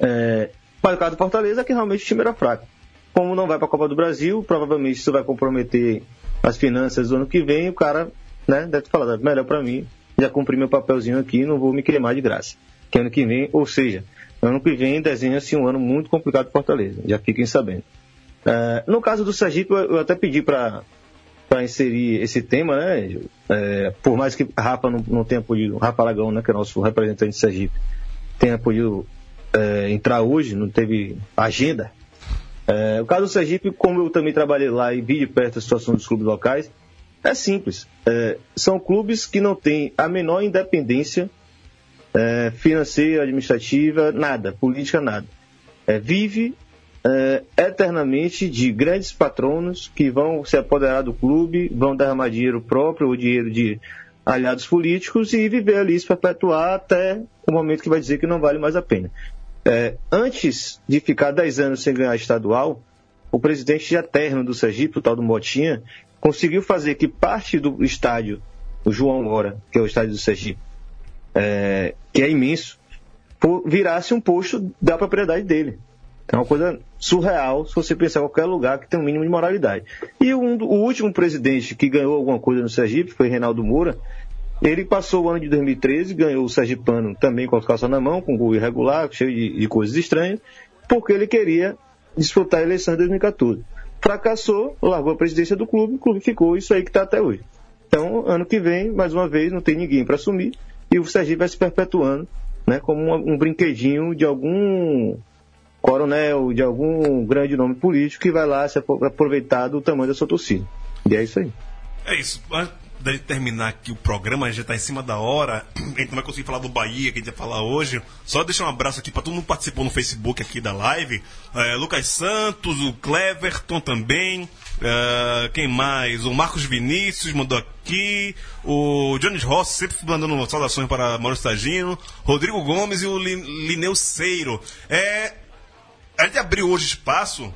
É, mas o caso do Fortaleza é que realmente o time era fraco. Como não vai para a Copa do Brasil, provavelmente isso vai comprometer as finanças do ano que vem. O cara, né, deve falar, "É melhor para mim, já cumpri meu papelzinho aqui, não vou me queimar de graça. Que ano que vem, ou seja, ano que vem desenha-se um ano muito complicado para Fortaleza. Já fiquem sabendo. É, no caso do Sergipe, eu eu até pedi para para inserir esse tema, né? É, por mais que Rafa não, não tenha podido, Rafa Aragão, né, que é nosso representante de Sergipe, tenha podido é, entrar hoje, não teve agenda. É, o caso do Sergipe, como eu também trabalhei lá e vi de perto a situação dos clubes locais, é simples. É, são clubes que não têm a menor independência é, financeira, administrativa, nada, política, nada. É, vive é, eternamente de grandes patronos que vão se apoderar do clube, vão derramar dinheiro próprio ou dinheiro de aliados políticos e viver ali, se perpetuar até o momento que vai dizer que não vale mais a pena. É, antes de ficar 10 anos sem ganhar estadual, o presidente de eterno do Sergipe, o tal do Motinha, conseguiu fazer que parte do estádio, o João Mora, que é o estádio do Sergipe, é, que é imenso, virasse um posto da propriedade dele. É uma coisa surreal se você pensar em qualquer lugar que tem um mínimo de moralidade. E um o último presidente que ganhou alguma coisa no Sergipe foi Reinaldo Moura. Ele passou o ano de 2013, ganhou o Sergipano também com as calças na mão, com gol irregular, cheio de, de coisas estranhas, porque ele queria disputar a eleição em 2014. Fracassou, largou a presidência do clube, o clube ficou isso aí que está até hoje. Então, ano que vem, mais uma vez, não tem ninguém para assumir e o Sergipe vai se perpetuando né, como um, um brinquedinho de algum coronel, de algum grande nome político que vai lá se apro- aproveitar do tamanho da sua torcida. E é isso aí. É isso. Antes de terminar aqui o programa, já está em cima da hora. (clears throat) A gente não vai conseguir falar do Bahia, que a gente vai falar hoje. Só deixar um abraço aqui para todo mundo que participou no Facebook aqui da live. É, Lucas Santos, o Cleverton também. É, quem mais? O Marcos Vinícius mandou aqui. O Jones Ross sempre mandando saudações para Maurício Tagino. Rodrigo Gomes e o Li- Lineu Seiro. É, a gente abriu hoje espaço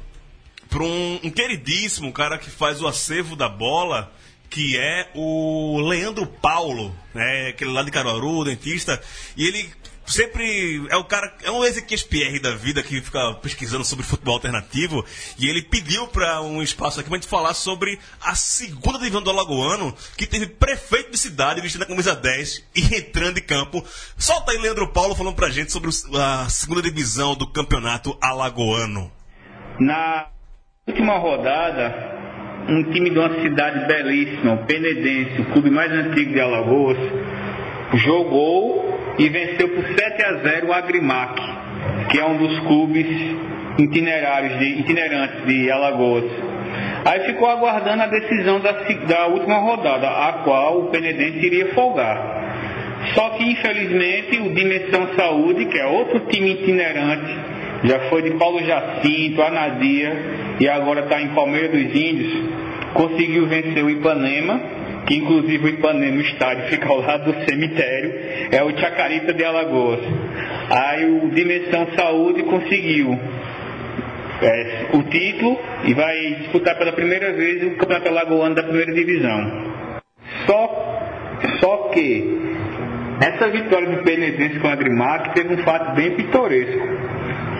para um, um queridíssimo cara que faz o acervo da bola, que é o Leandro Paulo, né? Aquele lá de Caruaru, dentista. E ele sempre é o cara, é um Ezequiel Pierre da vida que fica pesquisando sobre futebol alternativo. E ele pediu para um espaço aqui pra gente falar sobre a segunda divisão do Alagoano, que teve prefeito de cidade vestindo a camisa 10 e entrando em campo. Solta aí, Leandro Paulo, falando pra gente sobre a segunda divisão do campeonato alagoano. Na última rodada, um time de uma cidade belíssima, o Penedense, o clube mais antigo de Alagoas, jogou e venceu por 7 a 0 o Agrimac, que é um dos clubes itinerários de, itinerantes de Alagoas. Aí ficou aguardando a decisão da, da última rodada, a qual o Penedense iria folgar. Só que infelizmente o Dimensão Saúde, que é outro time itinerante, já foi de Paulo Jacinto, Anadia e agora está em Palmeiras dos Índios, conseguiu vencer o Ipanema, que inclusive o Ipanema, estádio fica ao lado do cemitério, é o Chacarita de Alagoas. Aí o Dimensão Saúde conseguiu é, o título e vai disputar pela primeira vez o Campeonato Alagoano da primeira divisão. Só, só que essa vitória do Penedense com o Agrimac teve um fato bem pitoresco.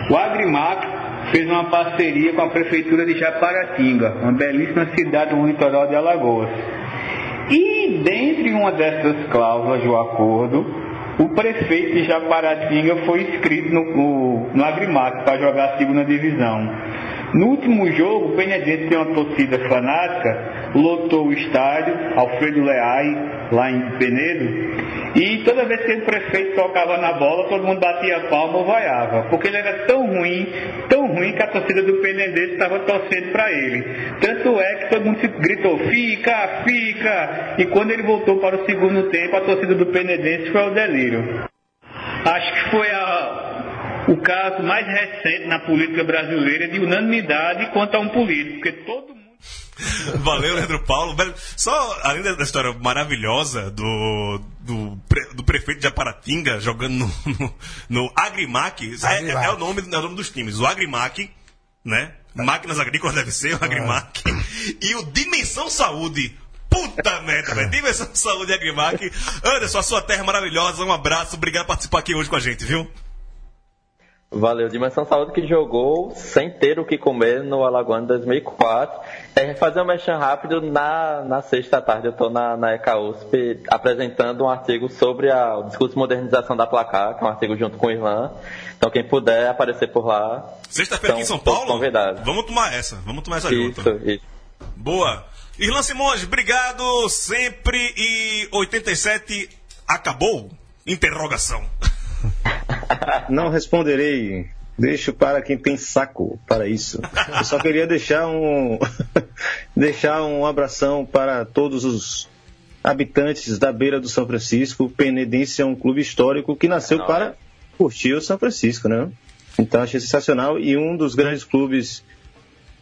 O Agrimac fez uma parceria com a prefeitura de Japaratinga, uma belíssima cidade no litoral de Alagoas. E dentre uma dessas cláusulas do acordo, o prefeito de Japaratinga foi inscrito no, no, no Agrimac para jogar a segunda divisão. No último jogo, o Penedense tem uma torcida fanática, lotou o estádio, Alfredo Leai, lá em Penedo, e toda vez que o prefeito tocava na bola, todo mundo batia palma ou vaiava, porque ele era tão ruim, tão ruim que a torcida do Penedense estava torcendo para ele. Tanto é que todo mundo gritou, fica, fica, e quando ele voltou para o segundo tempo, a torcida do Penedense foi ao delírio. Acho que foi a, o caso mais recente na política brasileira de unanimidade quanto a um político, porque todo. (laughs) Valeu, Leandro Paulo. Só, além da história maravilhosa do, do, do prefeito de Aparatinga jogando no, no, no Agrimac, é, Agrimac. é o nome, é o nome dos times. O Agrimac, né? Máquinas agrícolas deve ser, o Agrimac. E o Dimensão Saúde. Puta merda, velho. Dimensão Saúde e Agrimac. Anderson, a sua terra é maravilhosa. Um abraço. Obrigado por participar aqui hoje com a gente, viu? Valeu, Dimensão Saúde que jogou sem ter o que comer no Alagoano 2004. É, fazer um mexão rápido, na, na sexta tarde eu estou na, na ECA USP apresentando um artigo sobre a, o discurso de modernização da placar, que é um artigo junto com o Irlan. Então quem puder aparecer por lá. Sexta-feira aqui em são Paulo. Convidados. Vamos tomar essa. Vamos tomar essa junto. Isso, isso. Boa. Irlan Simões, obrigado sempre. E 87 acabou? Interrogação. (laughs) (laughs) Não responderei. Deixo para quem tem saco para isso. Eu só queria deixar um (laughs) deixar um abração para todos os habitantes da beira do São Francisco. O Penedense é um clube histórico que nasceu Não, para curtir o São Francisco, né? Então achei sensacional e um dos grandes clubes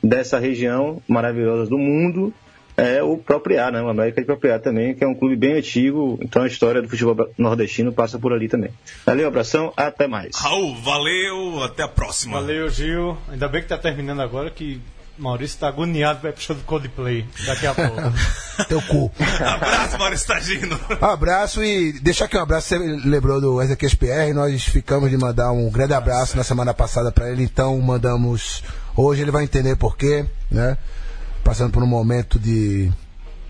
dessa região maravilhosa do mundo é o próprio A, né? O América de Próprio A também, que é um clube bem antigo, então a história do futebol nordestino passa por ali também. Valeu, abração, até mais. Raul, valeu. Até a próxima. Valeu, Gil. Ainda bem que tá terminando agora que Maurício tá agoniado vai pro show do Coldplay daqui a pouco. (laughs) Teu cu. Abraço, Maurício Tagino. Um abraço e deixar aqui um abraço. Você lembrou do Ezequiel PR, nós ficamos de mandar um grande abraço na semana passada para ele, então mandamos. Hoje ele vai entender porquê, né? Passando por um momento de,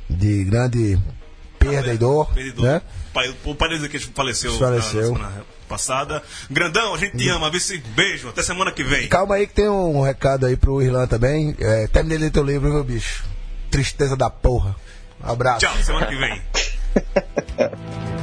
de grande perda e dor, Perdidor. né? O pai dele que faleceu, Faleceu. na semana passada. Grandão, a gente te ama. Vice, beijo. Até semana que vem. Calma aí que tem um recado aí pro Irlan também. É, terminei de ler teu livro, meu bicho. Tristeza da porra. Um abraço. Tchau, semana que vem. (laughs)